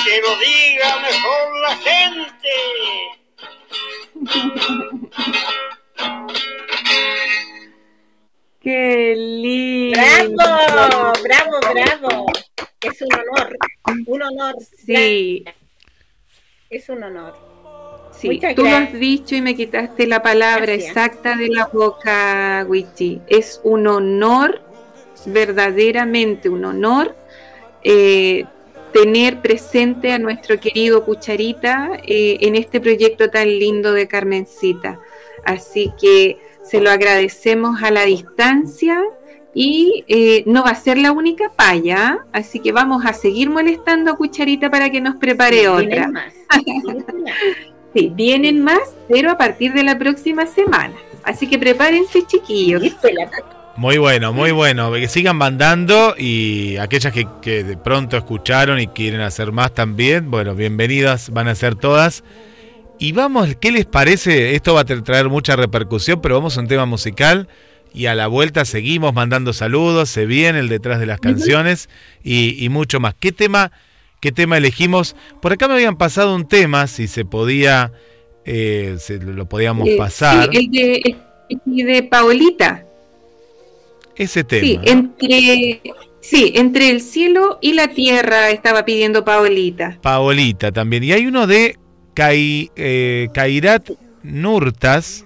que lo diga mejor la gente. ¡Qué lindo! ¡Bravo! ¡Bravo, bravo! Es un honor. Un honor. Sí, Es un honor. Sí, Muchas tú lo has dicho y me quitaste la palabra Gracias. exacta de la boca, Wichi. Es un honor, verdaderamente un honor, eh, tener presente a nuestro querido Cucharita eh, en este proyecto tan lindo de Carmencita. Así que se lo agradecemos a la distancia y eh, no va a ser la única paya, así que vamos a seguir molestando a Cucharita para que nos prepare otra. Más. [laughs] Sí, vienen más, pero a partir de la próxima semana. Así que prepárense, chiquillos. Muy bueno, muy bueno. Que sigan mandando y aquellas que, que de pronto escucharon y quieren hacer más también, bueno, bienvenidas van a ser todas. Y vamos, ¿qué les parece? Esto va a tra- traer mucha repercusión, pero vamos a un tema musical y a la vuelta seguimos mandando saludos, se viene el detrás de las canciones y, y mucho más. ¿Qué tema, ¿Qué tema elegimos? Por acá me habían pasado un tema, si se podía, eh, se lo podíamos Eh, pasar. Sí, el de, el de Paolita. Ese tema. Sí, entre, sí, entre el cielo y la tierra estaba pidiendo Paolita. Paolita también. Y hay uno de Kai, eh, Kairat Nurtas.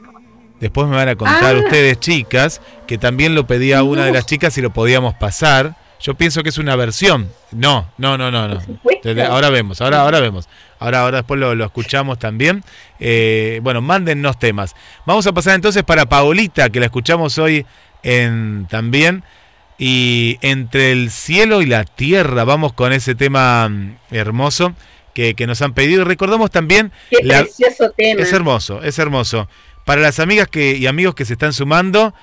Después me van a contar Ah. ustedes, chicas, que también lo pedía una de las chicas y lo podíamos pasar. Yo pienso que es una versión. No, no, no, no, no. Desde- Ahora vemos, ahora, ahora vemos. Ahora, ahora después lo, lo escuchamos también. Eh, bueno, mándennos temas. Vamos a pasar entonces para Paolita, que la escuchamos hoy en también. Y entre el cielo y la tierra, vamos con ese tema mm, hermoso que, que nos han pedido. Y recordamos también Qué la- precioso tema. es hermoso, es hermoso. Para las amigas que, y amigos que se están sumando,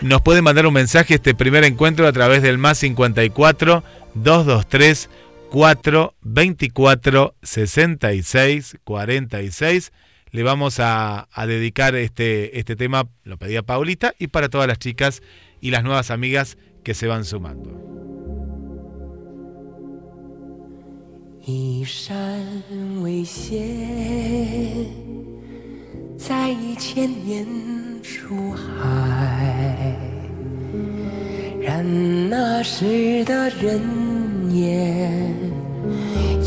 nos pueden mandar un mensaje este primer encuentro a través del más 54 223 424 66 46. Le vamos a, a dedicar este, este tema, lo pedía Paulita, y para todas las chicas y las nuevas amigas que se van sumando. 一山为斜，在一千年出海，然那时的人也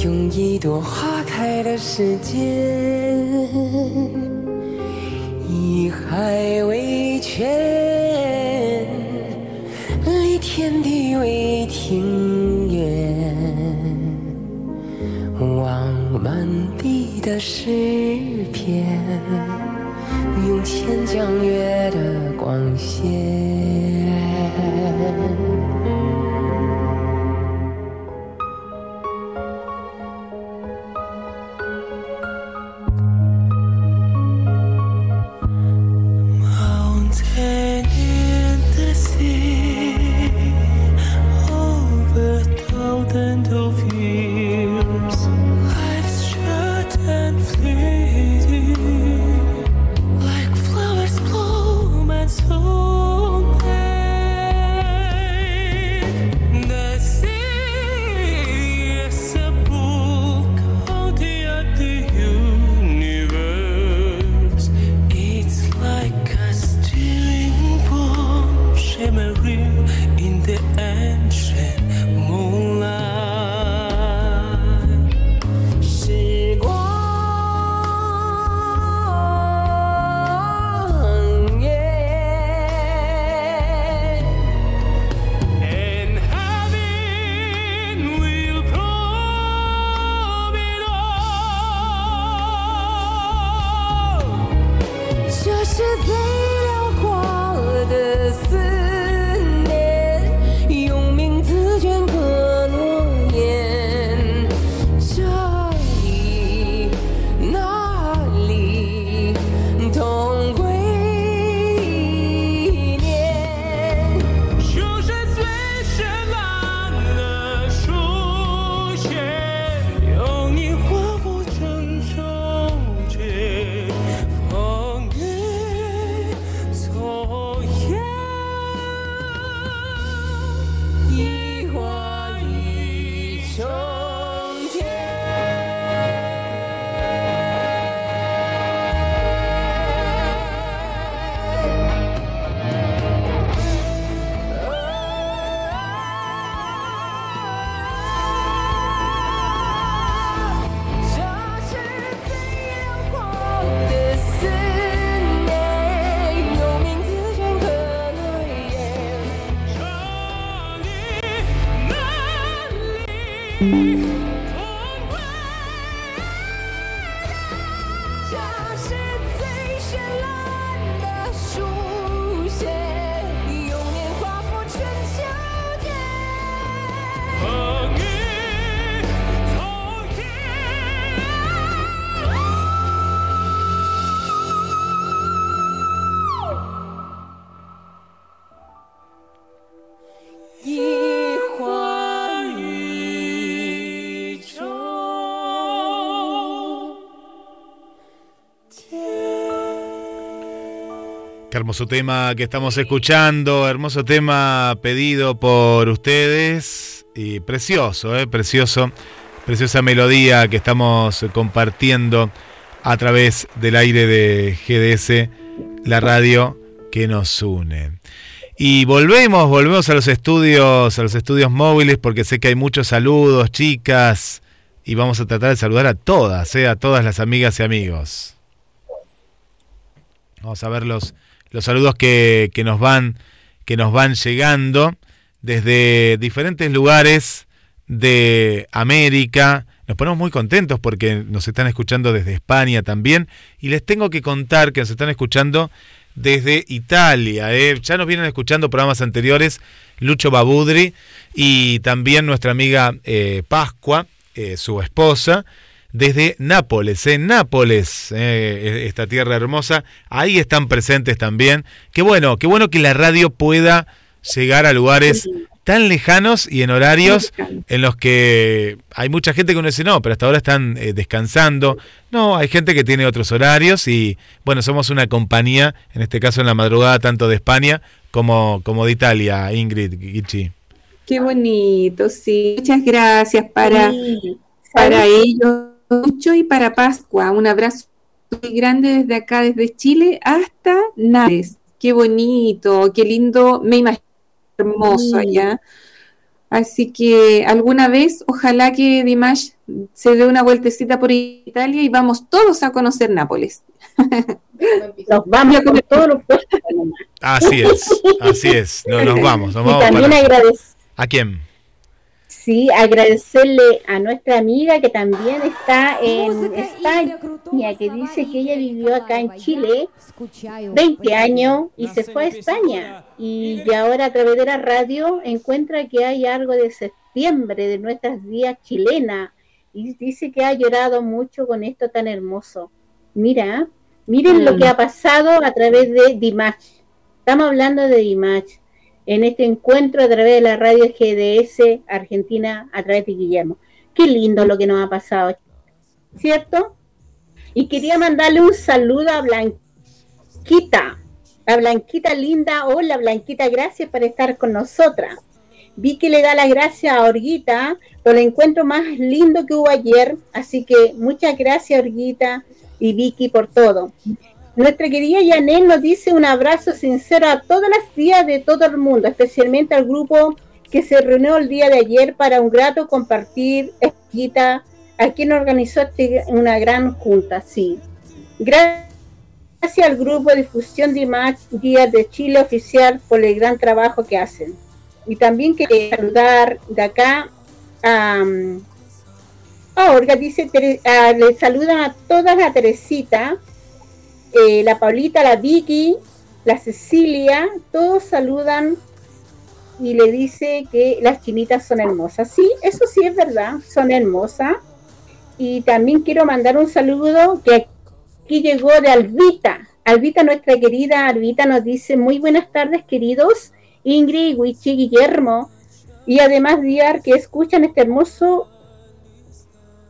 用一朵花开的时间，以海为泉，离天地为庭院。望满地的诗篇，用千江月的光线。Hermoso tema que estamos escuchando, hermoso tema pedido por ustedes y precioso, eh, precioso, preciosa melodía que estamos compartiendo a través del aire de GDS, la radio que nos une. Y volvemos, volvemos a los estudios, a los estudios móviles, porque sé que hay muchos saludos, chicas, y vamos a tratar de saludar a todas, eh, a todas las amigas y amigos. Vamos a ver los, saludos que, que nos van, que nos van llegando desde diferentes lugares de América. Nos ponemos muy contentos porque nos están escuchando desde España también. Y les tengo que contar que nos están escuchando desde Italia. ¿eh? Ya nos vienen escuchando programas anteriores Lucho Babudri y también nuestra amiga eh, Pascua, eh, su esposa, desde Nápoles, en Nápoles, eh, esta tierra hermosa. Ahí están presentes también. Qué bueno, qué bueno que la radio pueda llegar a lugares tan lejanos y en horarios en los que hay mucha gente que uno dice, no, pero hasta ahora están eh, descansando. No, hay gente que tiene otros horarios y bueno, somos una compañía, en este caso en la madrugada, tanto de España como, como de Italia, Ingrid Gichi. Qué bonito, sí. Muchas gracias para, Sí. para ellos mucho y para Pascua. Un abrazo muy grande desde acá, desde Chile hasta Nápoles. Qué bonito, qué lindo, me imagino hermoso allá. Así que alguna vez, ojalá que Dimash se dé una vueltecita por Italia y vamos todos a conocer Nápoles. Nos vamos con todos los puestos. Así es, así es. No, nos vamos, nos Y vamos también para... agradecer, ¿A quién? Sí, agradecerle a nuestra amiga que también está en España, que dice que ella vivió acá en Chile 20 años y se fue a España. Y que ahora a través de la radio encuentra que hay algo de septiembre de nuestras días chilenas. Y dice que ha llorado mucho con esto tan hermoso. Mira, miren lo que ha pasado a través de Dimash. Estamos hablando de Dimash en este encuentro a través de la radio GDS Argentina a través de Guillermo. Qué lindo lo que nos ha pasado, ¿cierto? Y quería mandarle un saludo a Blanquita, la Blanquita linda. Hola Blanquita, gracias por estar con nosotras. Vi que le da las gracias a Orguita por el encuentro más lindo que hubo ayer, así que muchas gracias Orguita y Vicky por todo. Nuestra querida Janet nos dice un abrazo sincero a todas las días de todo el mundo, especialmente al grupo que se reunió el día de ayer para un grato compartir Orguita, a quien organizó este- una gran junta, sí. Gracias al grupo difusión de Match Días de Chile Oficial por el gran trabajo que hacen. Y también quiero saludar de acá a, um, a Olga, dice, a- le saludan a todas a Teresita, eh, la Paulita, la Vicky, la Cecilia, todos saludan y le dice que las chinitas son hermosas. Sí, eso sí es verdad, son hermosas. Y también quiero mandar un saludo que aquí llegó de Albita. Albita, nuestra querida Albita, nos dice muy buenas tardes, queridos Ingrid, Wichi, Guillermo, y además Diar, que escuchan este hermoso,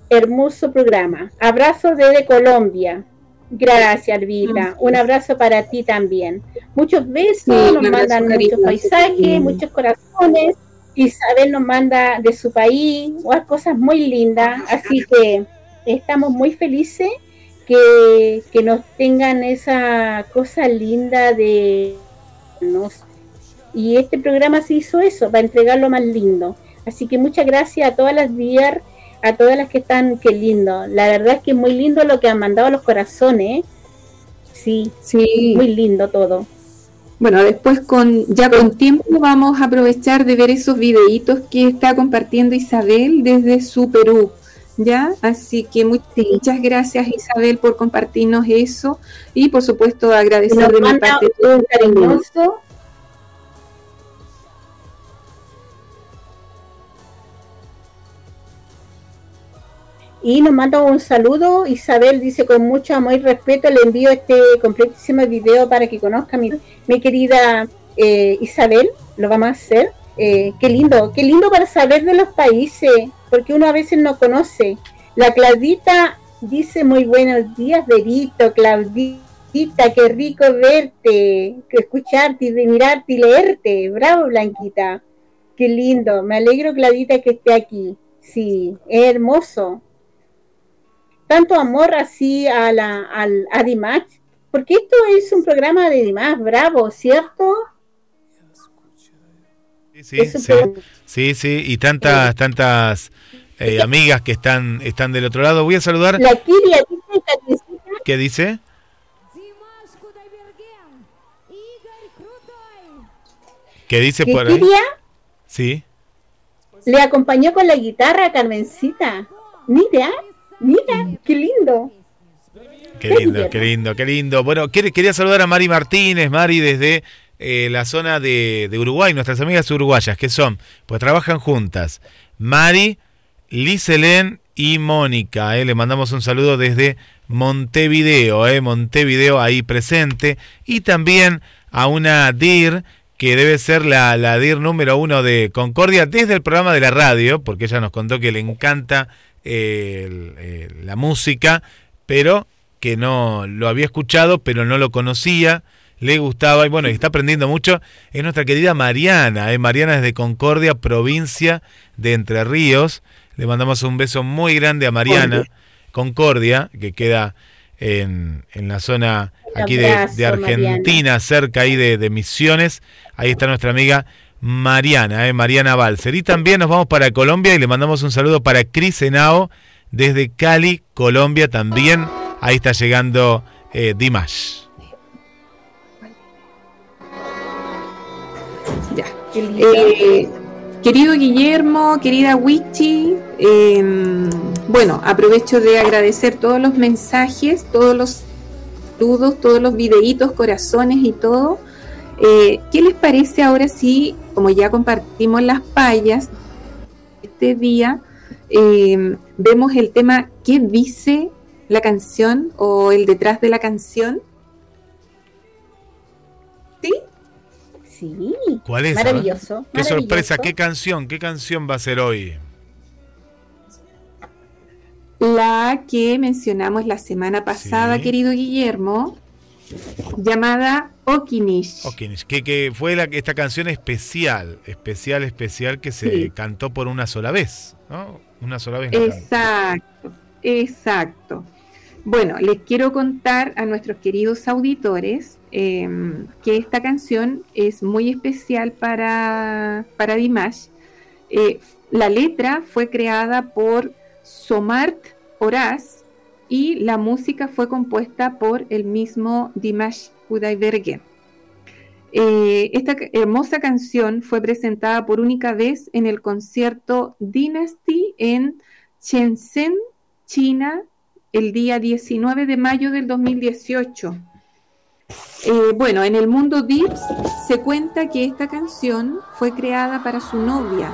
hermoso programa. Abrazo desde Colombia. Gracias, Albita. Un abrazo para ti también. Muchos besos, Sí, nos mandan muchos paisajes, sí. muchos corazones. Isabel nos manda de su país, unas cosas muy lindas. Así que estamos muy felices que, que nos tengan esa cosa linda de nos y este programa se hizo eso, para entregar lo más lindo. Así que muchas gracias a todas las DIAR, a todas las que están, qué lindo. La verdad es que es muy lindo lo que han mandado los corazones. Sí, Sí. muy lindo todo. Bueno, después con ya con tiempo vamos a aprovechar de ver esos videitos que está compartiendo Isabel desde su Perú. ¿Ya? Así que muy- muchas gracias Isabel por compartirnos eso y por supuesto agradecer de mi parte un cariñoso Y nos manda un saludo. Isabel dice con mucho amor y respeto le envío este completísimo video para que conozca mi, mi querida eh, Isabel. Lo vamos a hacer. Eh, qué lindo, qué lindo para saber de los países, porque uno a veces no conoce. La Claudita dice muy buenos días, Verito, Claudita, qué rico verte, escucharte y mirarte y leerte. Bravo, Blanquita. Qué lindo. Me alegro, Claudita, que esté aquí. Sí, es hermoso tanto amor así a la al, a Dimash, porque esto es un programa de Dimash, bravo, ¿cierto? Sí, sí, sí, sí, sí, y tantas, tantas eh, amigas que están, están del otro lado. Voy a saludar. La Kiria dice ¿Qué dice? ¿Qué dice por ahí? Kiria Sí. le acompañó con la guitarra a Carmencita. Mira, mira, qué lindo. Qué lindo, qué lindo, qué lindo. Bueno, quería saludar a Mari Martínez, Mari desde eh, la zona de, de Uruguay, nuestras amigas uruguayas, que son, pues trabajan juntas. Mari, Liselén y Mónica, eh, le mandamos un saludo desde Montevideo, eh, Montevideo ahí presente. Y también a una DIR, que debe ser la, la DIR número uno de Concordia, desde el programa de la radio, porque ella nos contó que le encanta el- la música, pero que no lo había escuchado, pero no lo conocía, le gustaba y bueno, y está aprendiendo mucho, es nuestra querida Mariana, ¿eh? Mariana es de Concordia, provincia de Entre Ríos. Le mandamos un beso muy grande a Mariana, Concordia, que queda en, en la zona aquí de, de Argentina, cerca ahí de, de Misiones. Ahí está nuestra amiga Mariana, ¿eh? Mariana Balser. Y también nos vamos para Colombia y le mandamos un saludo para Cris Henao desde Cali, Colombia también. Ahí está llegando eh, Dimash. Ya. Eh, querido Guillermo, querida Wichi, eh, bueno, aprovecho de agradecer todos los mensajes, todos los saludos, todos los videitos, corazones y todo. Eh, ¿Qué les parece ahora si, como ya compartimos las payas este día, eh, vemos el tema ¿Qué dice la canción o el detrás de la canción? ¿Sí? Sí. ¿Cuál es? Maravilloso. Qué maravilloso. sorpresa, qué canción, qué canción va a ser hoy. La que mencionamos la semana pasada, Sí. querido Guillermo, llamada Okinish. Okinish, que, que fue la, esta canción especial, especial, especial que se Sí. cantó por una sola vez, ¿no? Una sola vez. Exacto, exacto. Bueno, les quiero contar a nuestros queridos auditores em, que esta canción es muy especial para, para Dimash. Eh, la letra fue creada por Somart Horaz y la música fue compuesta por el mismo Dimash Kudaibergen. Eh, esta hermosa canción fue presentada por única vez en el concierto Dynasty en Shenzhen, China, el día 19 de mayo del 2018. Eh, bueno, en el mundo Dips se cuenta que esta canción fue creada para su novia.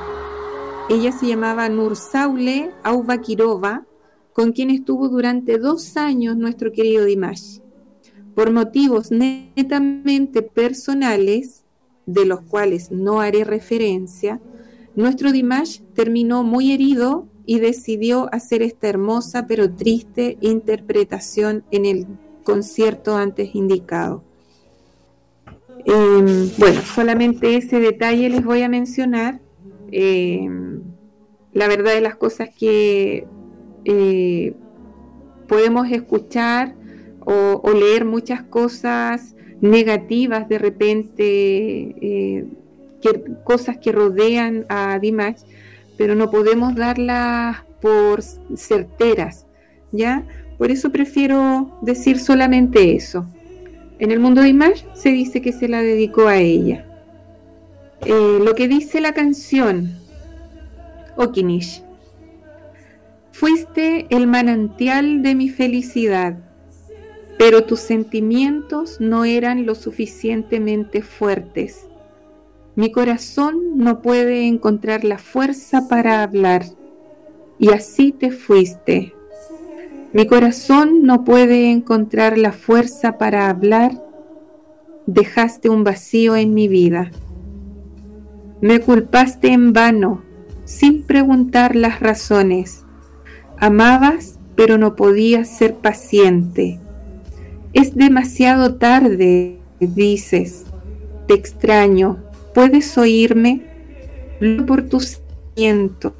Ella se llamaba Nursaule Aubakirova, con quien estuvo durante dos años nuestro querido Dimash. Por motivos netamente personales, de los cuales no haré referencia, nuestro Dimash terminó muy herido y decidió hacer esta hermosa pero triste interpretación en el concierto antes indicado. Eh, bueno, solamente ese detalle les voy a mencionar. Eh, la verdad de las cosas que eh, podemos escuchar o, leer muchas cosas negativas de repente, eh, cosas que rodean a Dimash, pero no podemos darlas por certeras, ¿ya? Por eso prefiero decir solamente eso. En el mundo de Image se dice que se la dedicó a ella. Eh, lo que dice la canción Okinish. Fuiste el manantial de mi felicidad, pero tus sentimientos no eran lo suficientemente fuertes. Mi corazón no puede encontrar la fuerza para hablar, y así te fuiste. Mi corazón no puede encontrar la fuerza para hablar. Dejaste un vacío en mi vida. Me culpaste en vano, sin preguntar las razones. Amabas, pero no podías ser paciente. Es demasiado tarde, dices. Te extraño. ¿Puedes oírme? Por tu sentimiento.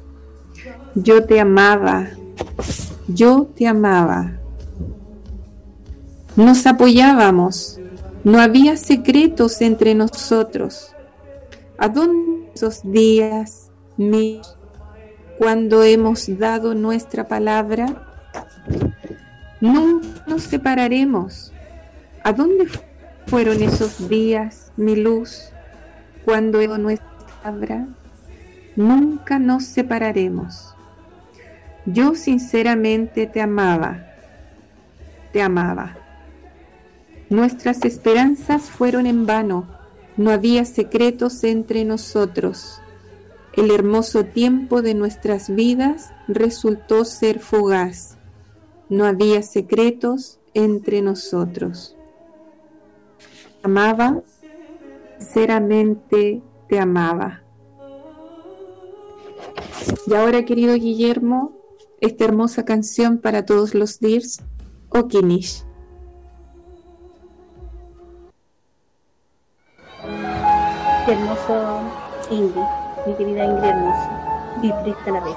Yo te amaba. Yo te amaba. Nos apoyábamos. No había secretos entre nosotros. ¿A dónde esos días, mi, cuando hemos dado nuestra palabra? Nunca nos separaremos. ¿A dónde fu- fueron esos días, mi luz, cuando hemos nuestra palabra? Nunca nos separaremos. Yo sinceramente te amaba, te amaba. Nuestras esperanzas fueron en vano, no había secretos entre nosotros. El hermoso tiempo de nuestras vidas resultó ser fugaz. No había secretos entre nosotros. Amaba, sinceramente te amaba. Y ahora, querido Guillermo, esta hermosa canción para todos los Dears, Okinish. Qué hermoso Ingrid, mi querida Ingrid hermosa. Y triste a la vez.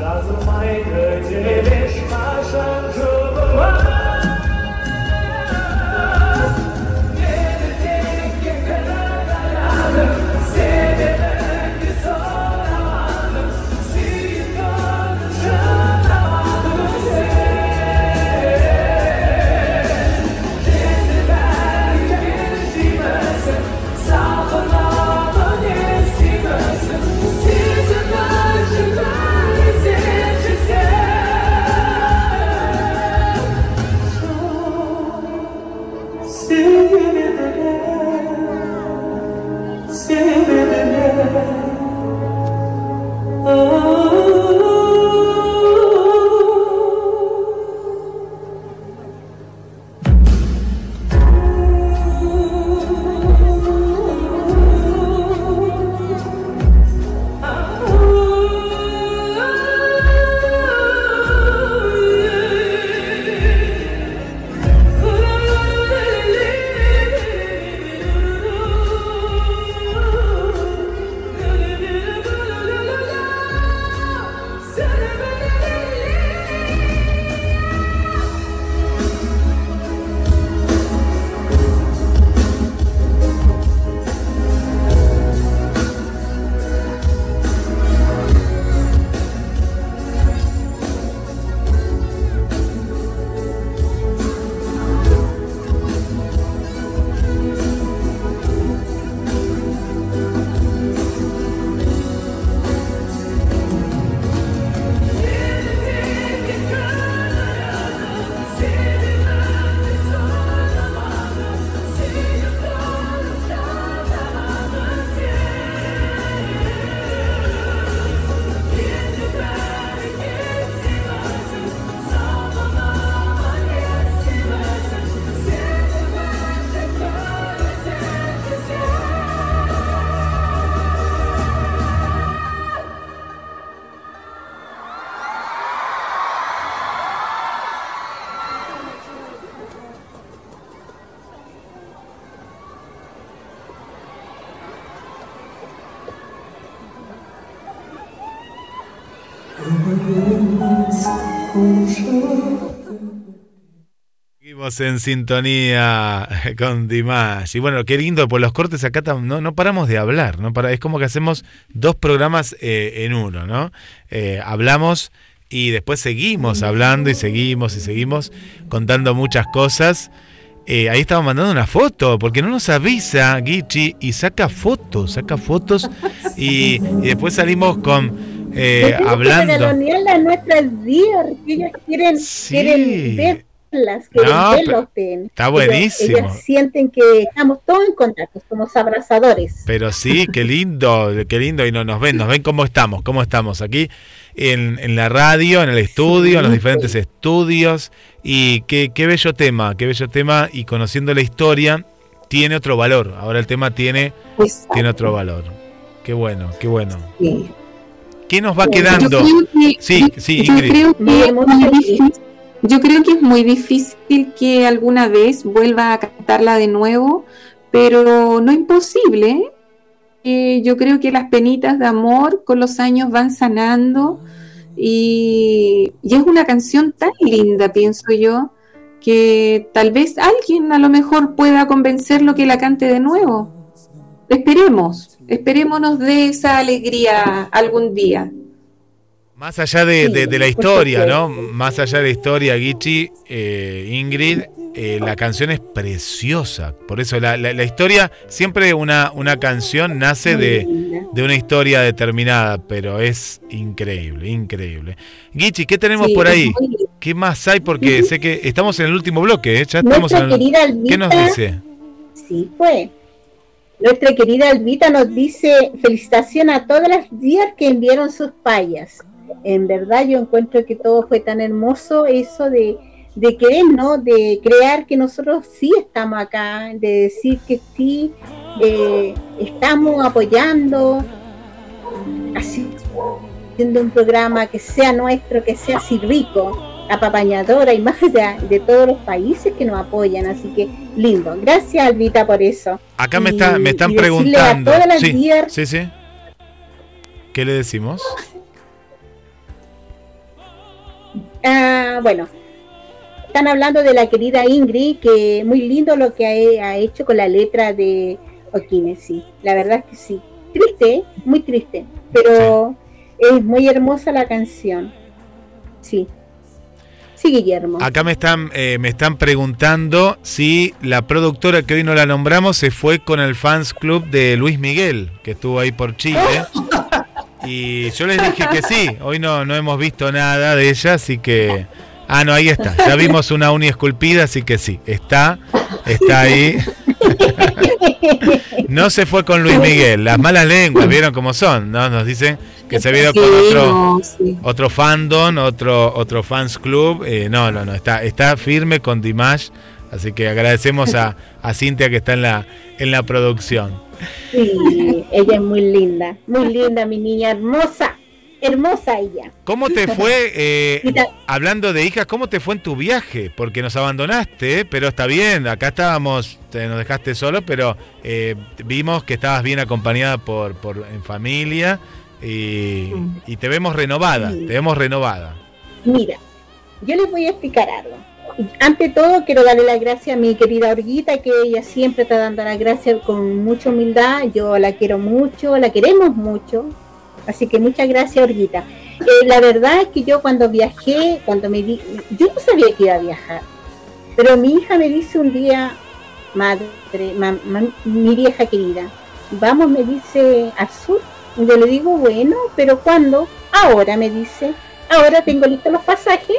Жазылмайды деп ешқашан En sintonía con Dimash. Y bueno, qué lindo, por los cortes acá no, no paramos de hablar, ¿no? Para, es como que hacemos dos programas eh, en uno, ¿no? Eh, hablamos y después seguimos hablando y seguimos y seguimos contando muchas cosas. Eh, ahí estaba mandando una foto, porque no nos avisa Gichi y saca fotos, saca fotos y, y después salimos con eh, Tenemos que hablando. regalonearle a nuestras días, que ellas quieren, quieren verlas, quieren No, verlos. pero en- está ellos- buenísimo. Ellas sienten que estamos todos en contacto, somos abrazadores. Pero sí, qué lindo, qué lindo. Y no, nos ven, nos ven cómo estamos, cómo estamos aquí en, en la radio, en el estudio, en los diferentes estudios. Y qué, qué bello tema, qué bello tema. Y conociendo la historia, tiene otro valor. Ahora el tema tiene, tiene otro valor. Qué bueno, qué bueno. ¿Qué nos va Yo quedando? creo que- Sí, sí, yo Ingrid. creo que es muy difícil- yo creo que es muy difícil que alguna vez vuelva a cantarla de nuevo, pero no imposible. Eh, yo creo que las penitas de amor con los años van sanando y, y es una canción tan linda, pienso yo, que tal vez alguien a lo mejor pueda convencerlo que la cante de nuevo. Esperemos, esperémonos de esa alegría algún día. Más allá de, Sí, de- de la historia, ¿no? Más allá de la historia, Gichi, eh, Ingrid, eh, la canción es preciosa. Por eso la, la- la historia, siempre una, una canción nace de, de una historia determinada, pero es increíble, increíble. Gichi, ¿qué tenemos Sí, por ahí? ¿Qué más hay? Porque sé que estamos en el último bloque, ¿eh? Ya estamos en el- ¿Qué nos dice? Sí, fue. Nuestra querida Albita nos dice felicitación a todas las días que enviaron sus payas. En verdad yo encuentro que todo fue tan hermoso eso de, de querer, ¿no? De crear que nosotros sí estamos acá, de decir que sí eh, estamos apoyando, así, haciendo un programa que sea nuestro, que sea así rico, apapañadora y más allá de todos los países que nos apoyan. Así que lindo. Gracias, Albita, por eso. Acá me, está, me están preguntando. A todas las Sí, sí, sí. ¿Qué le decimos? Ah, bueno, están hablando de la querida Ingrid, que muy lindo lo que ha, ha hecho con la letra de Okine, sí. La verdad es que sí. Triste, muy triste, pero es muy hermosa la canción. Sí. Sí, Guillermo. Acá me están, eh, me están preguntando si la productora que hoy no la nombramos se fue con el fans club de Luis Miguel, que estuvo ahí por Chile. [laughs] Y yo les dije que sí, hoy no, no hemos visto nada de ella, así que... Ah, no, ahí está. Ya vimos una uni esculpida, así que sí, está, está ahí. [laughs] No se fue con Luis Miguel, las malas lenguas, vieron cómo son, ¿no? Nos dicen que se había ido con otro, otro fandom, otro, otro fans club. Eh, no, no, no, está, está firme con Dimash, así que agradecemos a, a Cintia que está en la, en la producción. Sí, ella es muy linda, muy linda, mi niña hermosa, hermosa ella. ¿Cómo te fue, eh, hablando de hijas, cómo te fue en tu viaje? Porque nos abandonaste, pero está bien, acá estábamos, te, nos dejaste solo, pero eh, vimos que estabas bien acompañada por, por en familia y, y te vemos renovada, Sí. te vemos renovada. Mira, yo les voy a explicar algo. Ante todo, quiero darle las gracias a mi querida Orguita, que ella siempre está dando las gracias con mucha humildad. Yo la quiero mucho, la queremos mucho. Así que muchas gracias, Orguita. Eh, la verdad es que yo cuando viajé, cuando me di, yo no sabía que iba a viajar. Pero mi hija me dice un día, madre, ma- mi vieja querida, vamos, me dice, al sur. Yo le digo, bueno, pero ¿cuándo? Ahora, me dice, ahora tengo listos los pasajes.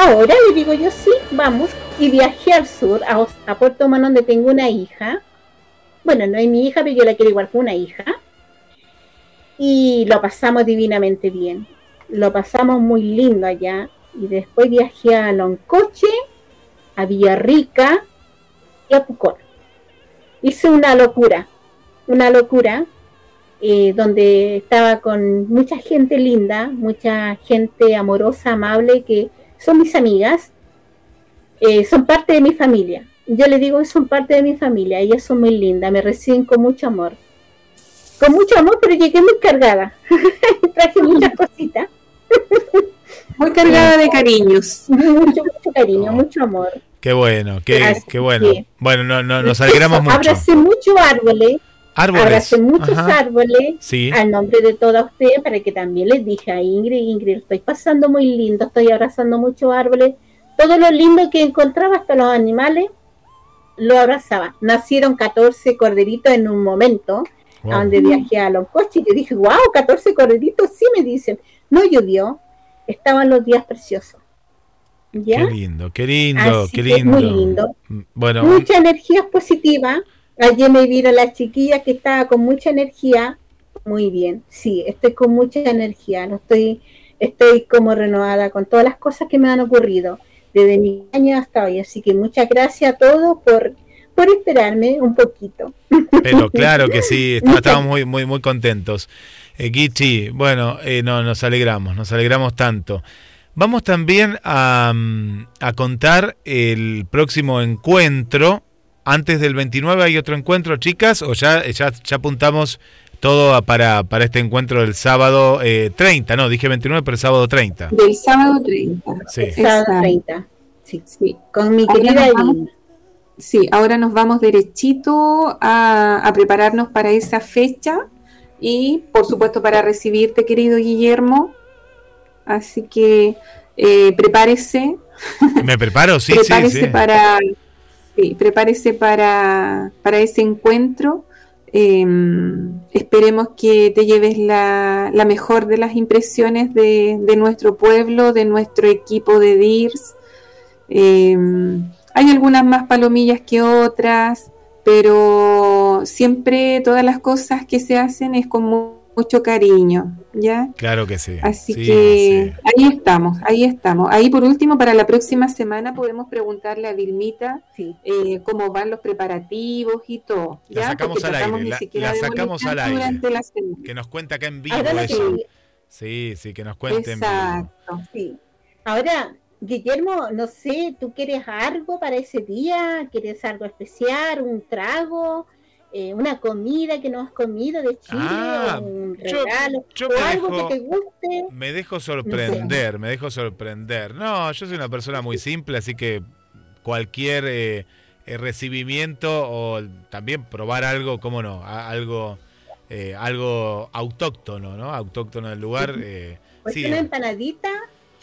Ahora le digo yo, sí, vamos. Y viajé al sur, a, Puerto Montt, donde tengo una hija. Bueno, no es mi hija, pero yo la quiero igual que una hija. Y lo pasamos divinamente bien. Lo pasamos muy lindo allá. Y después viajé a Loncoche, a Villarrica y a Pucón. Hice una locura, una locura, eh, donde estaba con mucha gente linda, mucha gente amorosa, amable, que son mis amigas, eh, son parte de mi familia. Yo le digo que son parte de mi familia, ellas son muy lindas, me reciben con mucho amor. Con mucho amor, pero llegué muy cargada. [laughs] Traje muchas [laughs] cositas. Muy cargada de cariños. [laughs] Mucho, mucho cariño, mucho amor. Qué bueno, qué, qué bueno. Bueno, no, no, nos alegramos mucho. Abracé muchos árboles. Árboles. Muchos Ajá. árboles Sí. al nombre de todas ustedes para que también les dije a Ingrid, Ingrid, estoy pasando muy lindo, estoy abrazando muchos árboles. Todo lo lindo que encontraba, hasta los animales, lo abrazaba. Nacieron 14 corderitos en un momento, Wow. a donde viajé a Loncoche, y yo dije, wow, 14 corderitos, sí me dicen. No llovió, estaban los días preciosos. ¿Ya? Qué lindo, qué lindo, Así qué lindo. muy lindo. Bueno, Mucha energía positiva. Ayer me vieron la chiquilla que estaba con mucha energía. Muy bien, sí, estoy con mucha energía. No estoy, estoy como renovada con todas las cosas que me han ocurrido desde mi año hasta hoy. Así que muchas gracias a todos por, por esperarme un poquito. pero [laughs] claro que sí, estamos muy, muy, muy contentos. Eh, Gichi, bueno, eh, no, nos alegramos, nos alegramos tanto. Vamos también a, mm, a contar el próximo encuentro. Antes del 29 hay otro encuentro, chicas, o ya, ya, ya apuntamos todo a- para, para este encuentro del sábado eh, 30, no, dije 29, pero el sábado 30. Del sábado 30. Sí. Sábado Exacto. 30. Sí, Sí. con mi Ahora querida vamos-. Sí, ahora nos vamos derechito a, a prepararnos para esa fecha y por supuesto para recibirte, querido Guillermo. Así que eh, prepárese, ¿Me preparo? Sí, sí, prepárese sí. para, prepárese para, para ese encuentro. Eh, esperemos que te lleves la, la mejor de las impresiones de, de nuestro pueblo, de nuestro equipo de DIRS. Eh, hay algunas más palomillas que otras, pero siempre todas las cosas que se hacen es con mucho cariño, ¿ya? Claro que sí. Así Sí, que sí. ahí estamos, ahí estamos. Ahí por último, para la próxima semana podemos preguntarle a Vilmita Sí. eh, cómo van los preparativos y todo. La ¿ya? sacamos Porque al aire, la- la sacamos al aire. durante la semana. Que nos cuenta acá en vivo Ahora eso. sí, Sí, sí, que nos cuente en vivo. Exacto. sí. Ahora, Guillermo, no sé, ¿tú quieres algo para ese día? ¿Quieres algo especial? ¿Un trago? Eh, ¿Una comida que no has comido de Chile? Ah, ¿Un regalo? yo ¿O algo dejo- que te guste? Me dejo sorprender, me dejo sorprender. No, yo soy una persona muy simple, así que cualquier eh, eh, recibimiento o también probar algo, cómo no, algo eh, algo autóctono, ¿no? Autóctono del lugar. eh, Pues sí, una empanadita,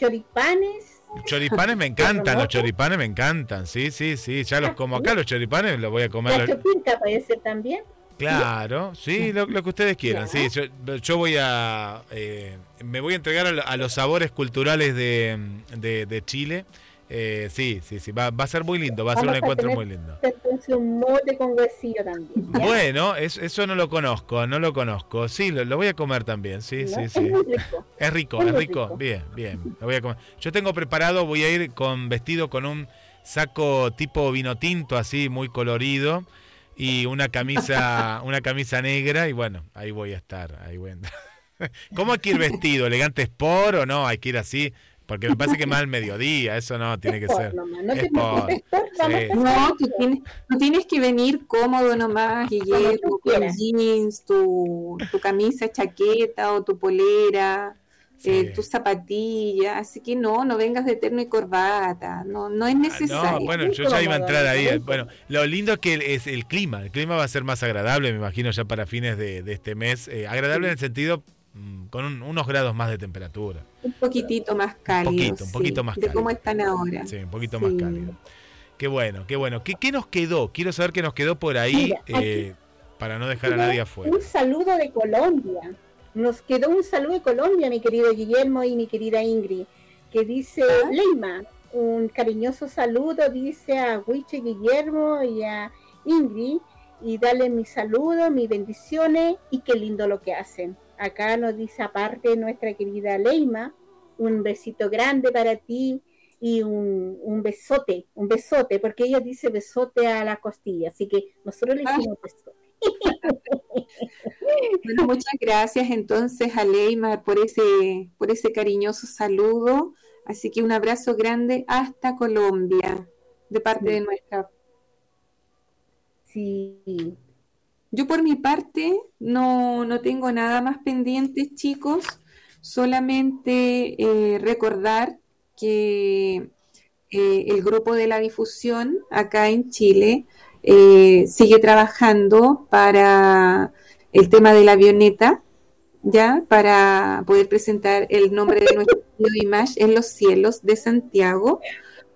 choripanes. Choripanes me encantan, los choripanes me encantan, sí, sí, sí, ya los como acá, los choripanes los voy a comer. La chopinca puede ser también. Claro, sí, lo, lo que ustedes quieran. Sí, yo, yo voy a. eh, me voy a entregar a, lo- a los sabores culturales de, de- de Chile. Eh, sí, sí, sí. Va, va a ser muy lindo, va a ser un a encuentro tener muy lindo. Entonces un mote con huesillo también. ¿ya? Bueno, es- eso no lo conozco, no lo conozco. Sí, lo, lo voy a comer también. Sí, ¿no? sí, Es sí. muy rico. Es rico, Es rico. rico. Bien, bien. Lo voy a comer. Yo tengo preparado, voy a ir con vestido con un saco tipo vino tinto, así muy colorido y una camisa, [laughs] una camisa negra y bueno, ahí voy a estar, ahí voy a. [laughs] ¿Cómo hay que ir vestido? ¿Elegante sport o no? Hay que ir así, porque me parece que más al mediodía, eso no tiene que ser. nomás, no te preocupes, Sí. No, tú tienes, tú tienes que venir cómodo nomás, Guillermo, con jeans, tu, tu camisa, chaqueta o tu polera, eh, Sí. tu zapatilla, así que no, no vengas de terno y corbata, no, no es Ah, necesario. No, bueno, yo ya iba a entrar ahí. Bueno, lo lindo es que el- es el clima. El clima va a ser más agradable, me imagino, ya para fines de, de este mes. Eh, agradable en el sentido mm, con un- unos grados más de temperatura. Un poquito más cálido. poquito, un poquito sí, más De cálido. cómo están ahora. Sí, un poquito más cálido. Qué bueno, qué bueno. ¿Qué, qué nos quedó? Quiero saber qué nos quedó por ahí Mira, eh, para no dejar a nadie afuera. Un saludo de Colombia. Nos quedó un saludo de Colombia, mi querido Guillermo y mi querida Ingrid, que dice Ah. Leima, un cariñoso saludo, dice a Huiche Guillermo y a Ingrid, y dale mi saludo, mis bendiciones, y qué lindo lo que hacen. Acá nos dice aparte nuestra querida Leima, un besito grande para ti y un, un besote, un besote, porque ella dice besote a la costilla, así que nosotros le Ah. hicimos besote. [laughs] Bueno, muchas gracias entonces a Leymar por ese, por ese cariñoso saludo. Así que un abrazo grande hasta Colombia, de parte Sí. de nuestra. Sí. Yo por mi parte no, no tengo nada más pendiente, chicos. solamente eh, recordar que eh, el grupo de la difusión acá en Chile eh, sigue trabajando para el tema de la avioneta, ya para poder presentar el nombre de nuestro [laughs] Image en los cielos de Santiago.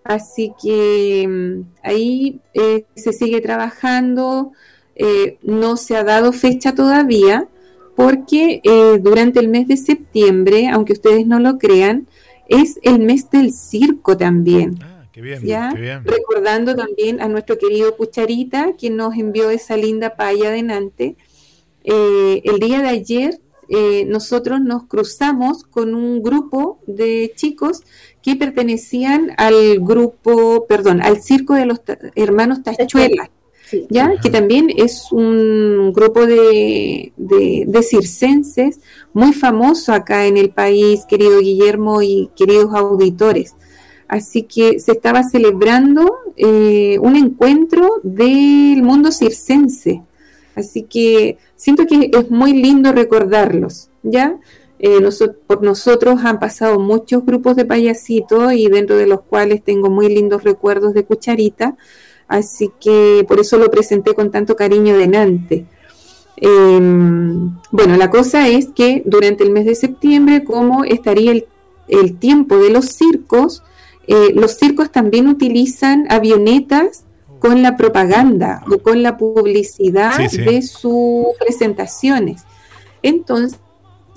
Así que mm, ahí eh, se sigue trabajando, eh, no se ha dado fecha todavía, porque eh, durante el mes de septiembre, aunque ustedes no lo crean, es el mes del circo también. Qué bien, ¿ya? qué bien. Recordando también a nuestro querido Cucharita, quien nos envió esa linda paya adelante. Eh, el día de ayer eh, nosotros nos cruzamos con un grupo de chicos que pertenecían al grupo, perdón, al circo de los hermanos Tachuelas, ¿ya? que también es un grupo de, de, de circenses muy famoso acá en el país, querido Guillermo y queridos auditores. Así que se estaba celebrando eh, un encuentro del mundo circense. Así que siento que es muy lindo recordarlos, ¿ya? Eh, por nosotros han pasado muchos grupos de payasitos y dentro de los cuales tengo muy lindos recuerdos de Cucharita, así que por eso lo presenté con tanto cariño delante. Eh, bueno, la cosa es que durante el mes de septiembre, como estaría el, el tiempo de los circos, eh, los circos también utilizan avionetas con la propaganda o con la publicidad Sí, sí. de sus presentaciones. Entonces,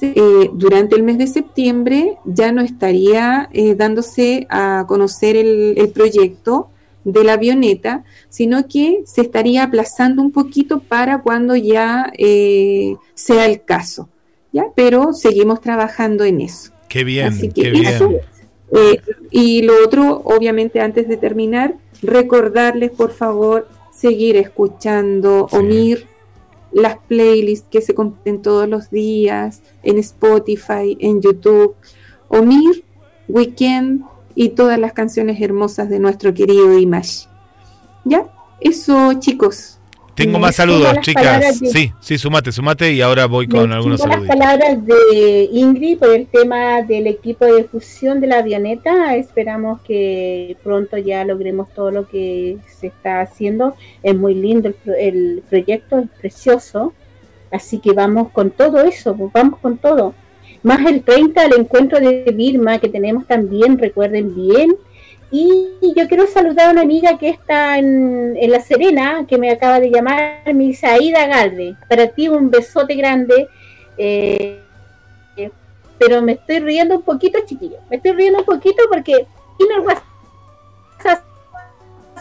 eh, durante el mes de septiembre ya no estaría eh, dándose a conocer el, el proyecto de la avioneta, sino que se estaría aplazando un poquito para cuando ya eh, sea el caso. ¿ya? Pero seguimos trabajando en eso. Qué bien, Así que qué bien. eh, y lo otro, obviamente, antes de terminar, recordarles, por favor, seguir escuchando OMIR, las playlists que se comparten todos los días en Spotify, en YouTube. OMIR, Weekend y todas las canciones hermosas de nuestro querido Image. ¿Ya? Eso, chicos. Tengo más saludos, chicas. de- Sí, sí, sumate, sumate y ahora voy con Me algunos sigo las saludos. palabras de Ingrid por el tema del equipo de fusión de la avioneta. Esperamos que pronto ya logremos todo lo que se está haciendo. Es muy lindo el, pro- el proyecto, es precioso. Así que vamos con todo eso, vamos con todo. Más el 30, el encuentro de Birma que tenemos también, recuerden bien. Y yo quiero saludar a una amiga que está en, en La Serena, que me acaba de llamar, me dice Aida Galve. Para ti un besote grande. eh, pero me estoy riendo un poquito, chiquillo. Me estoy riendo un poquito porque WhatsApp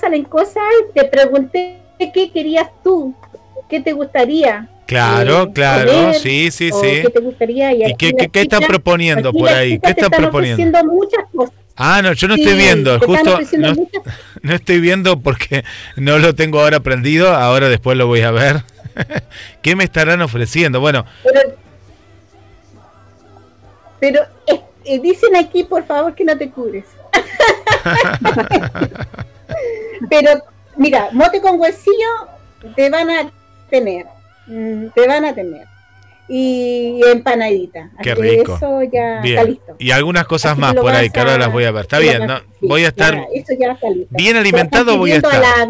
salen cosas. Te pregunté qué querías tú, qué te gustaría. Claro, eh, claro, comer, sí, sí, sí. qué te gustaría. Y, ¿Y qué, qué, qué están proponiendo aquí por ahí? ¿Qué te están proponiendo? ofreciendo muchas cosas. Ah, no, yo no Sí, estoy viendo, están justo ofreciendo no, muchas- [laughs] no estoy viendo porque no lo tengo ahora prendido, ahora después lo voy a ver. [laughs] ¿Qué me estarán ofreciendo? Bueno, Pero, pero eh, eh, dicen aquí, por favor, que no te cures. [laughs] pero, mira, mote con huesillo te van a tener. Mm, Te van a tener. Y empanadita. Qué Así que rico. Eso ya está bien. listo. Y algunas cosas Así más por ahí, que ahora las voy a ver. Está bien, ¿no? sí, voy a estar ya, eso ya está listo. bien alimentado, voy a estar. la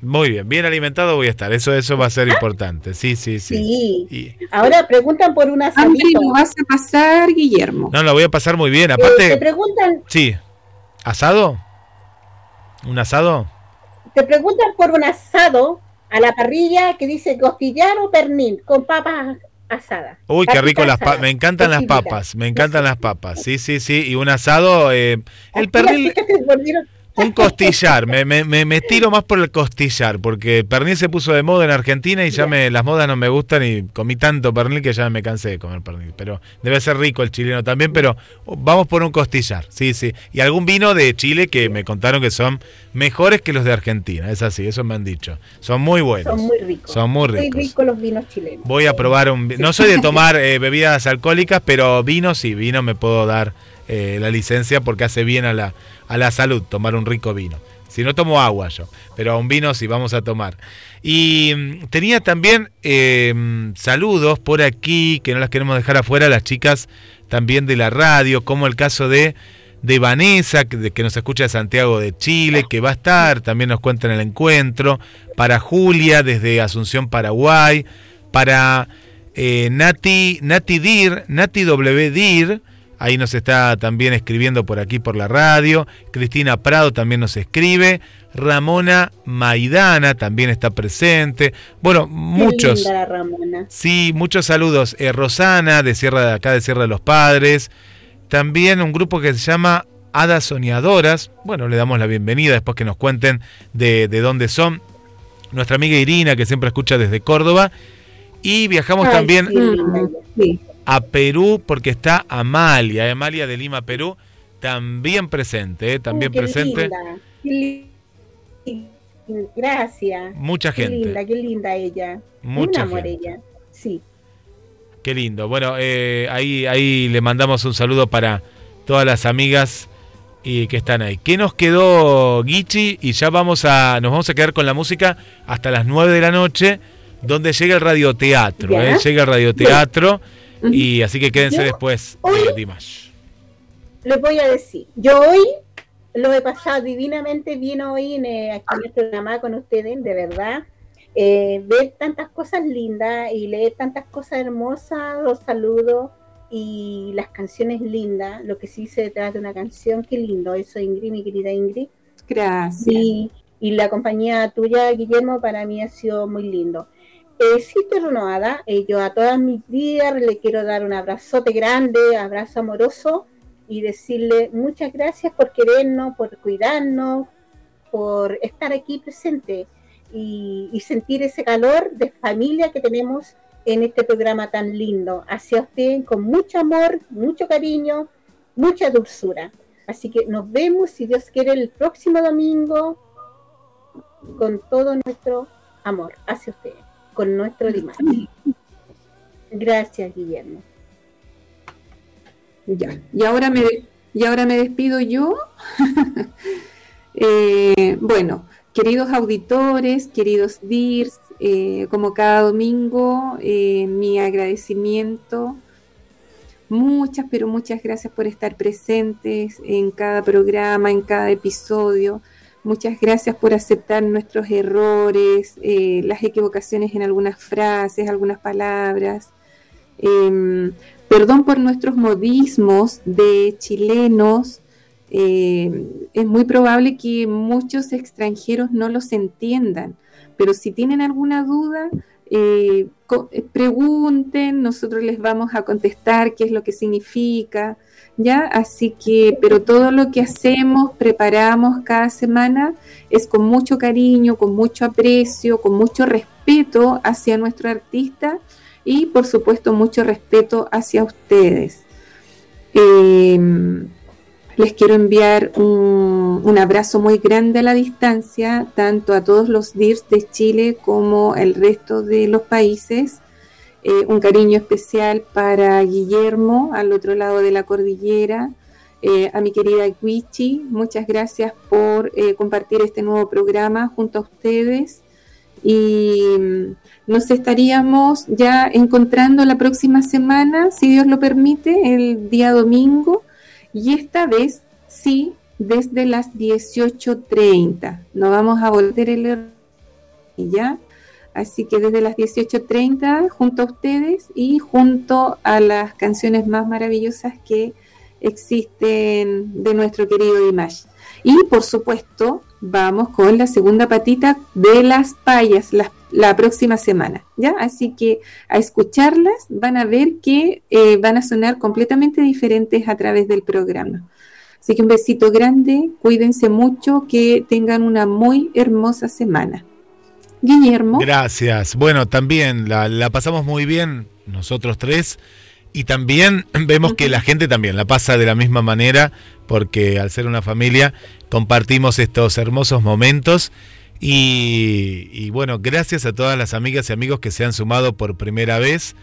muy bien, bien alimentado voy a estar. Eso eso va a ser importante. Sí, sí, sí. Sí. Ahora preguntan por un Hambre asadito. lo vas a pasar, Guillermo. No, lo voy a pasar muy bien. Eh, te Aparte, preguntan sí. ¿Asado? ¿Un asado? Te preguntan por un asado a la parrilla que dice costillar o pernil con papas asadas. Uy, qué rico las papas. Me encantan las papas. Me encantan las papas. Sí, sí, sí. Y un asado. eh, el Las pernil. chicas se volvieron- Un costillar, me, me, me, tiro más por el costillar, porque el pernil se puso de moda en Argentina y ya me, las modas no me gustan y comí tanto pernil que ya me cansé de comer pernil. Pero debe ser rico el chileno también, pero vamos por un costillar, sí, sí. Y algún vino de Chile que me contaron que son mejores que los de Argentina, es así, eso me han dicho. Son muy buenos. Son muy ricos. Son muy Muy ricos. ricos los vinos chilenos. Voy a probar un... No soy de tomar eh, bebidas alcohólicas, pero vino sí, vino me puedo dar eh, la licencia porque hace bien a la, a la salud tomar un rico vino. Si no tomo agua yo, pero a un vino sí vamos a tomar. Y mm, tenía también eh, saludos por aquí, que no las queremos dejar afuera, las chicas también de la radio, como el caso de, de Vanessa, que, que nos escucha de Santiago de Chile, que va a estar, también nos cuenta en el encuentro, para Julia desde Asunción, Paraguay, para eh, Nati, Nati Dir, Nati W. Dir, ahí nos está también escribiendo por aquí por la radio, Cristina Prado también nos escribe, Ramona Maidana también está presente, bueno, Qué muchos. linda Ramona. Sí, muchos saludos. Eh, Rosana, de Sierra de acá, de Sierra de los Padres. También un grupo que se llama Hadas Soñadoras. Bueno, le damos la bienvenida después que nos cuenten de, de dónde son. Nuestra amiga Irina, que siempre escucha desde Córdoba. Y viajamos Ay, también sí. A Perú porque está Amalia, Amalia de Lima, Perú, también presente, eh, también qué presente. linda, qué li- Gracias. Mucha Qué gente. linda, qué linda ella. Mucha Un amor gente. ella. Sí. Qué lindo. Bueno, eh, ahí, ahí le mandamos un saludo para todas las amigas y que están ahí. ¿Qué nos quedó, Guichi? Y ya vamos a, nos vamos a quedar con la música hasta las 9 de la noche, donde llega el radioteatro. ¿eh? Llega el radioteatro. [laughs] Y así que quédense Yo después hoy- de Dimash. Les voy a decir, yo hoy lo he pasado divinamente bien hoy en, eh, aquí en el programa con ustedes, de verdad. Eh, ver tantas cosas lindas y leer tantas cosas hermosas, los saludos y las canciones lindas, lo que sí se detrás de una canción, qué lindo eso, Ingrid, mi querida Ingrid. Gracias. Y, y la compañía tuya, Guillermo, para mí ha sido muy lindo. Eh, sí, estoy renovada. Eh, yo a todas mis días le quiero dar un abrazote grande, abrazo amoroso y decirle muchas gracias por querernos, por cuidarnos, por estar aquí presente y, sentir ese calor de familia que tenemos en este programa tan lindo. Hacia usted con mucho amor, mucho cariño, mucha dulzura. Así que nos vemos, si Dios quiere, el próximo domingo con todo nuestro amor hacia usted, con nuestro Dimas. Gracias, Guillermo. Ya. Y ahora me, y ahora me despido yo. [laughs] Eh, bueno, queridos auditores, queridos DIRS, eh, como cada domingo, eh, mi agradecimiento. Muchas, pero muchas gracias por estar presentes en cada programa, en cada episodio. Muchas gracias por aceptar nuestros errores, eh, las equivocaciones en algunas frases, algunas palabras. Em, perdón por nuestros modismos de chilenos. eh, es muy probable que muchos extranjeros no los entiendan, pero si tienen alguna duda, eh, eh, pregunten, nosotros les vamos a contestar qué es lo que significa, ¿ya? Así que, pero todo lo que hacemos, preparamos cada semana, es con mucho cariño, con mucho aprecio, con mucho respeto hacia nuestro artista y por supuesto mucho respeto hacia ustedes. Eh, les quiero enviar un, un abrazo muy grande a la distancia, tanto a todos los DIRS de Chile como el resto de los países. Eh, un cariño especial para Guillermo, al otro lado de la cordillera. Eh, a mi querida Guichi, muchas gracias por eh, compartir este nuevo programa junto a ustedes. Y mm, nos estaríamos ya encontrando la próxima semana, si Dios lo permite, el día domingo. Y esta vez sí, desde las 18.30. No vamos a volver el error, ya. Así que desde las 18.30 junto a ustedes y junto a las canciones más maravillosas que existen de nuestro querido Dimash. Y por supuesto, vamos con la segunda patita de las payas la, próxima semana, ¿ya? Así que a escucharlas van a ver que eh, van a sonar completamente diferentes a través del programa. Así que un besito grande, cuídense mucho, que tengan una muy hermosa semana. Guillermo. Gracias. Bueno, también la, la pasamos muy bien nosotros tres y también [clears throat] vemos que la gente también la pasa de la misma manera porque al ser una familia compartimos estos hermosos momentos y, y bueno, gracias a todas las amigas y amigos que se han sumado por primera vez.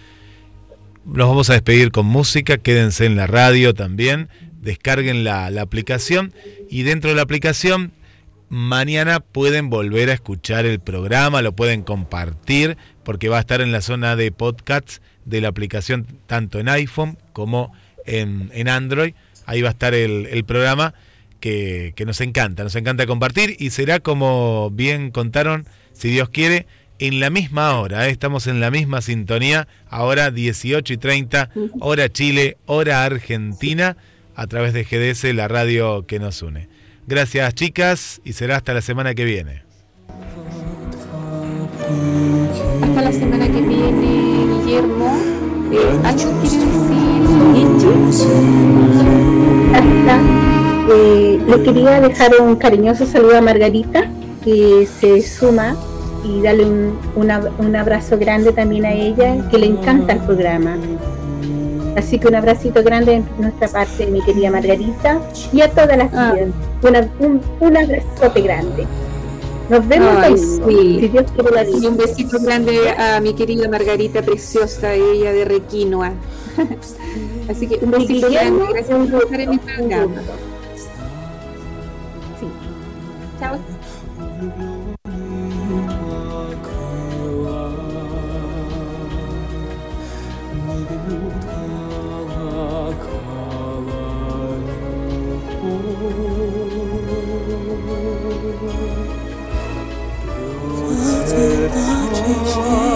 Nos vamos a despedir con música, quédense en la radio también, descarguen la, la aplicación y dentro de la aplicación mañana pueden volver a escuchar el programa, lo pueden compartir porque va a estar en la zona de podcasts de la aplicación tanto en iPhone como en, en Android. Ahí va a estar el, el programa que, que nos encanta, nos encanta compartir y será como bien contaron, si Dios quiere, en la misma hora. ¿eh? Estamos en la misma sintonía, ahora 18 y 30, hora Chile, hora Argentina, a través de GDS, la radio que nos une. Gracias chicas y será hasta la semana que viene. Hasta la semana que viene, Guillermo. Eh, ¿Algo quiere decir, Hasta, eh, le quería dejar un cariñoso saludo a Margarita, que se suma, y darle un, un abrazo grande también a ella, que le encanta el programa. Así que un abracito grande de nuestra parte, mi querida Margarita, y a todas las tías. Una- un, un abrazote grande. Nos vemos Ay, domingo, sí. si Dios quiere la Y un besito grande a mi querida Margarita preciosa, ella de Requinoa. [laughs] Así que un besito grande, gracias por estar en mi programa. Chao.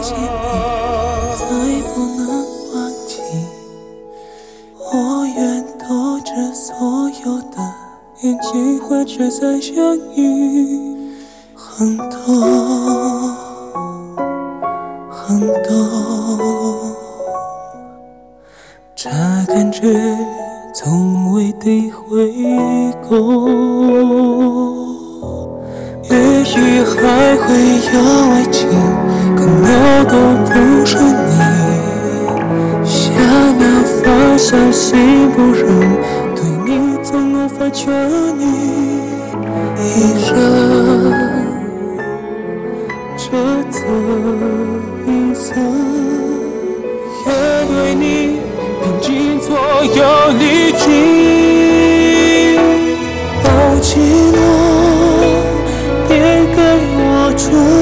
谢谢你，再不能忘记。我愿拖着所有的运气，换取再相遇。很多很多，这感觉从未体会过。也许还会有爱情，可那都不是你。想要放下心不忍，对你总无法痊愈。一生这次一次，也为你拼尽所有力气。抱紧我， 줘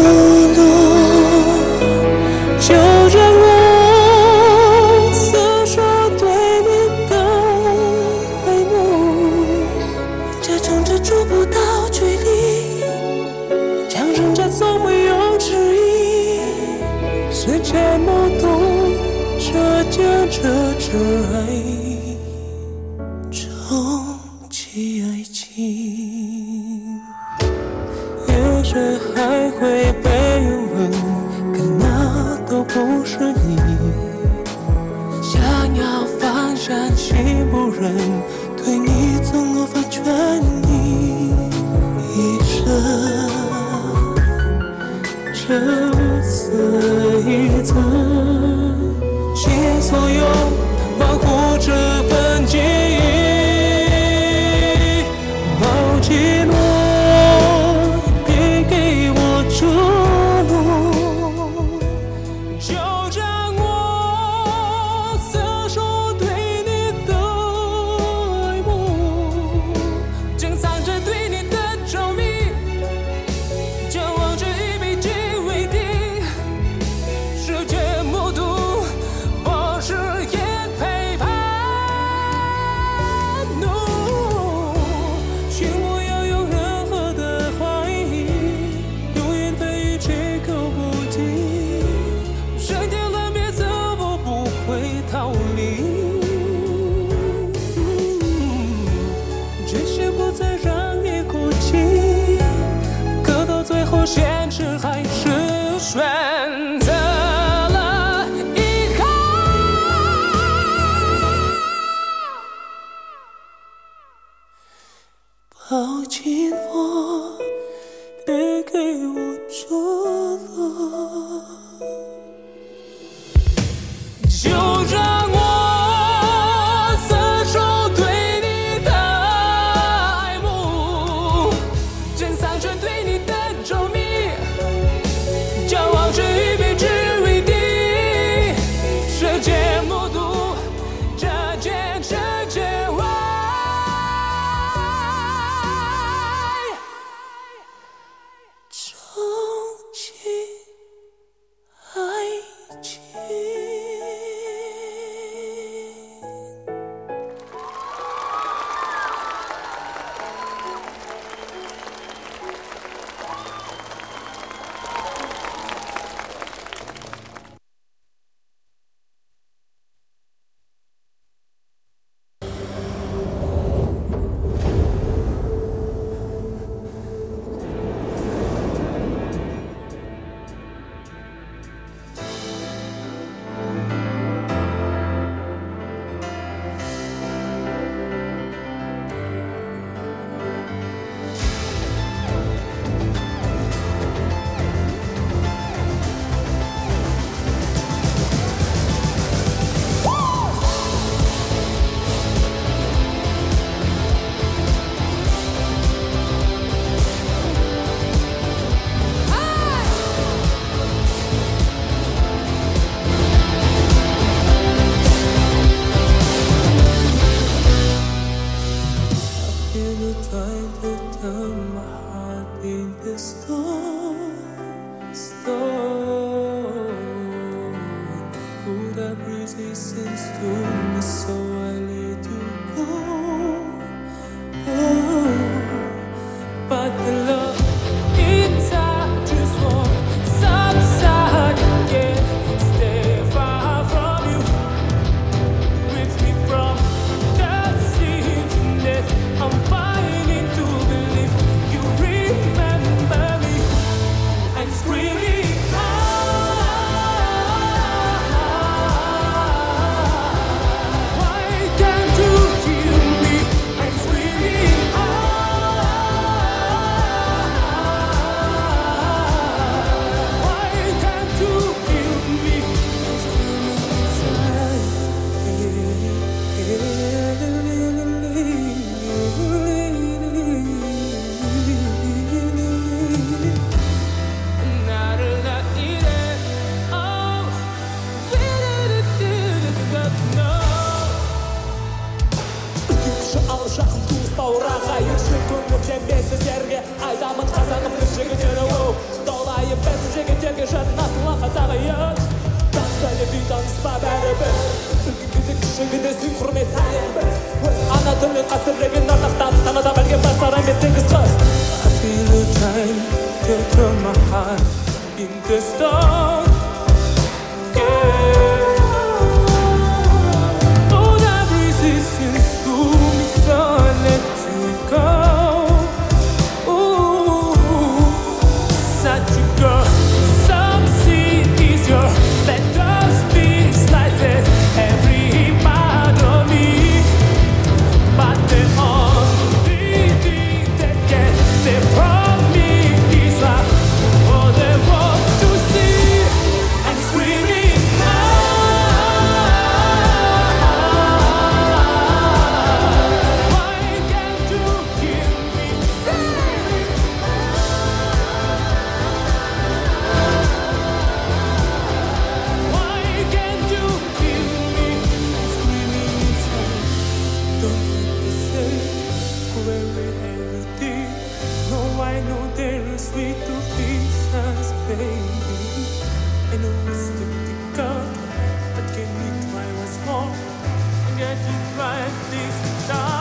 right these times.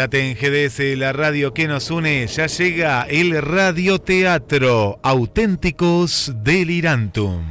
Quédate en GDS, la radio que nos une. Ya llega el radioteatro Auténticos Delirantum.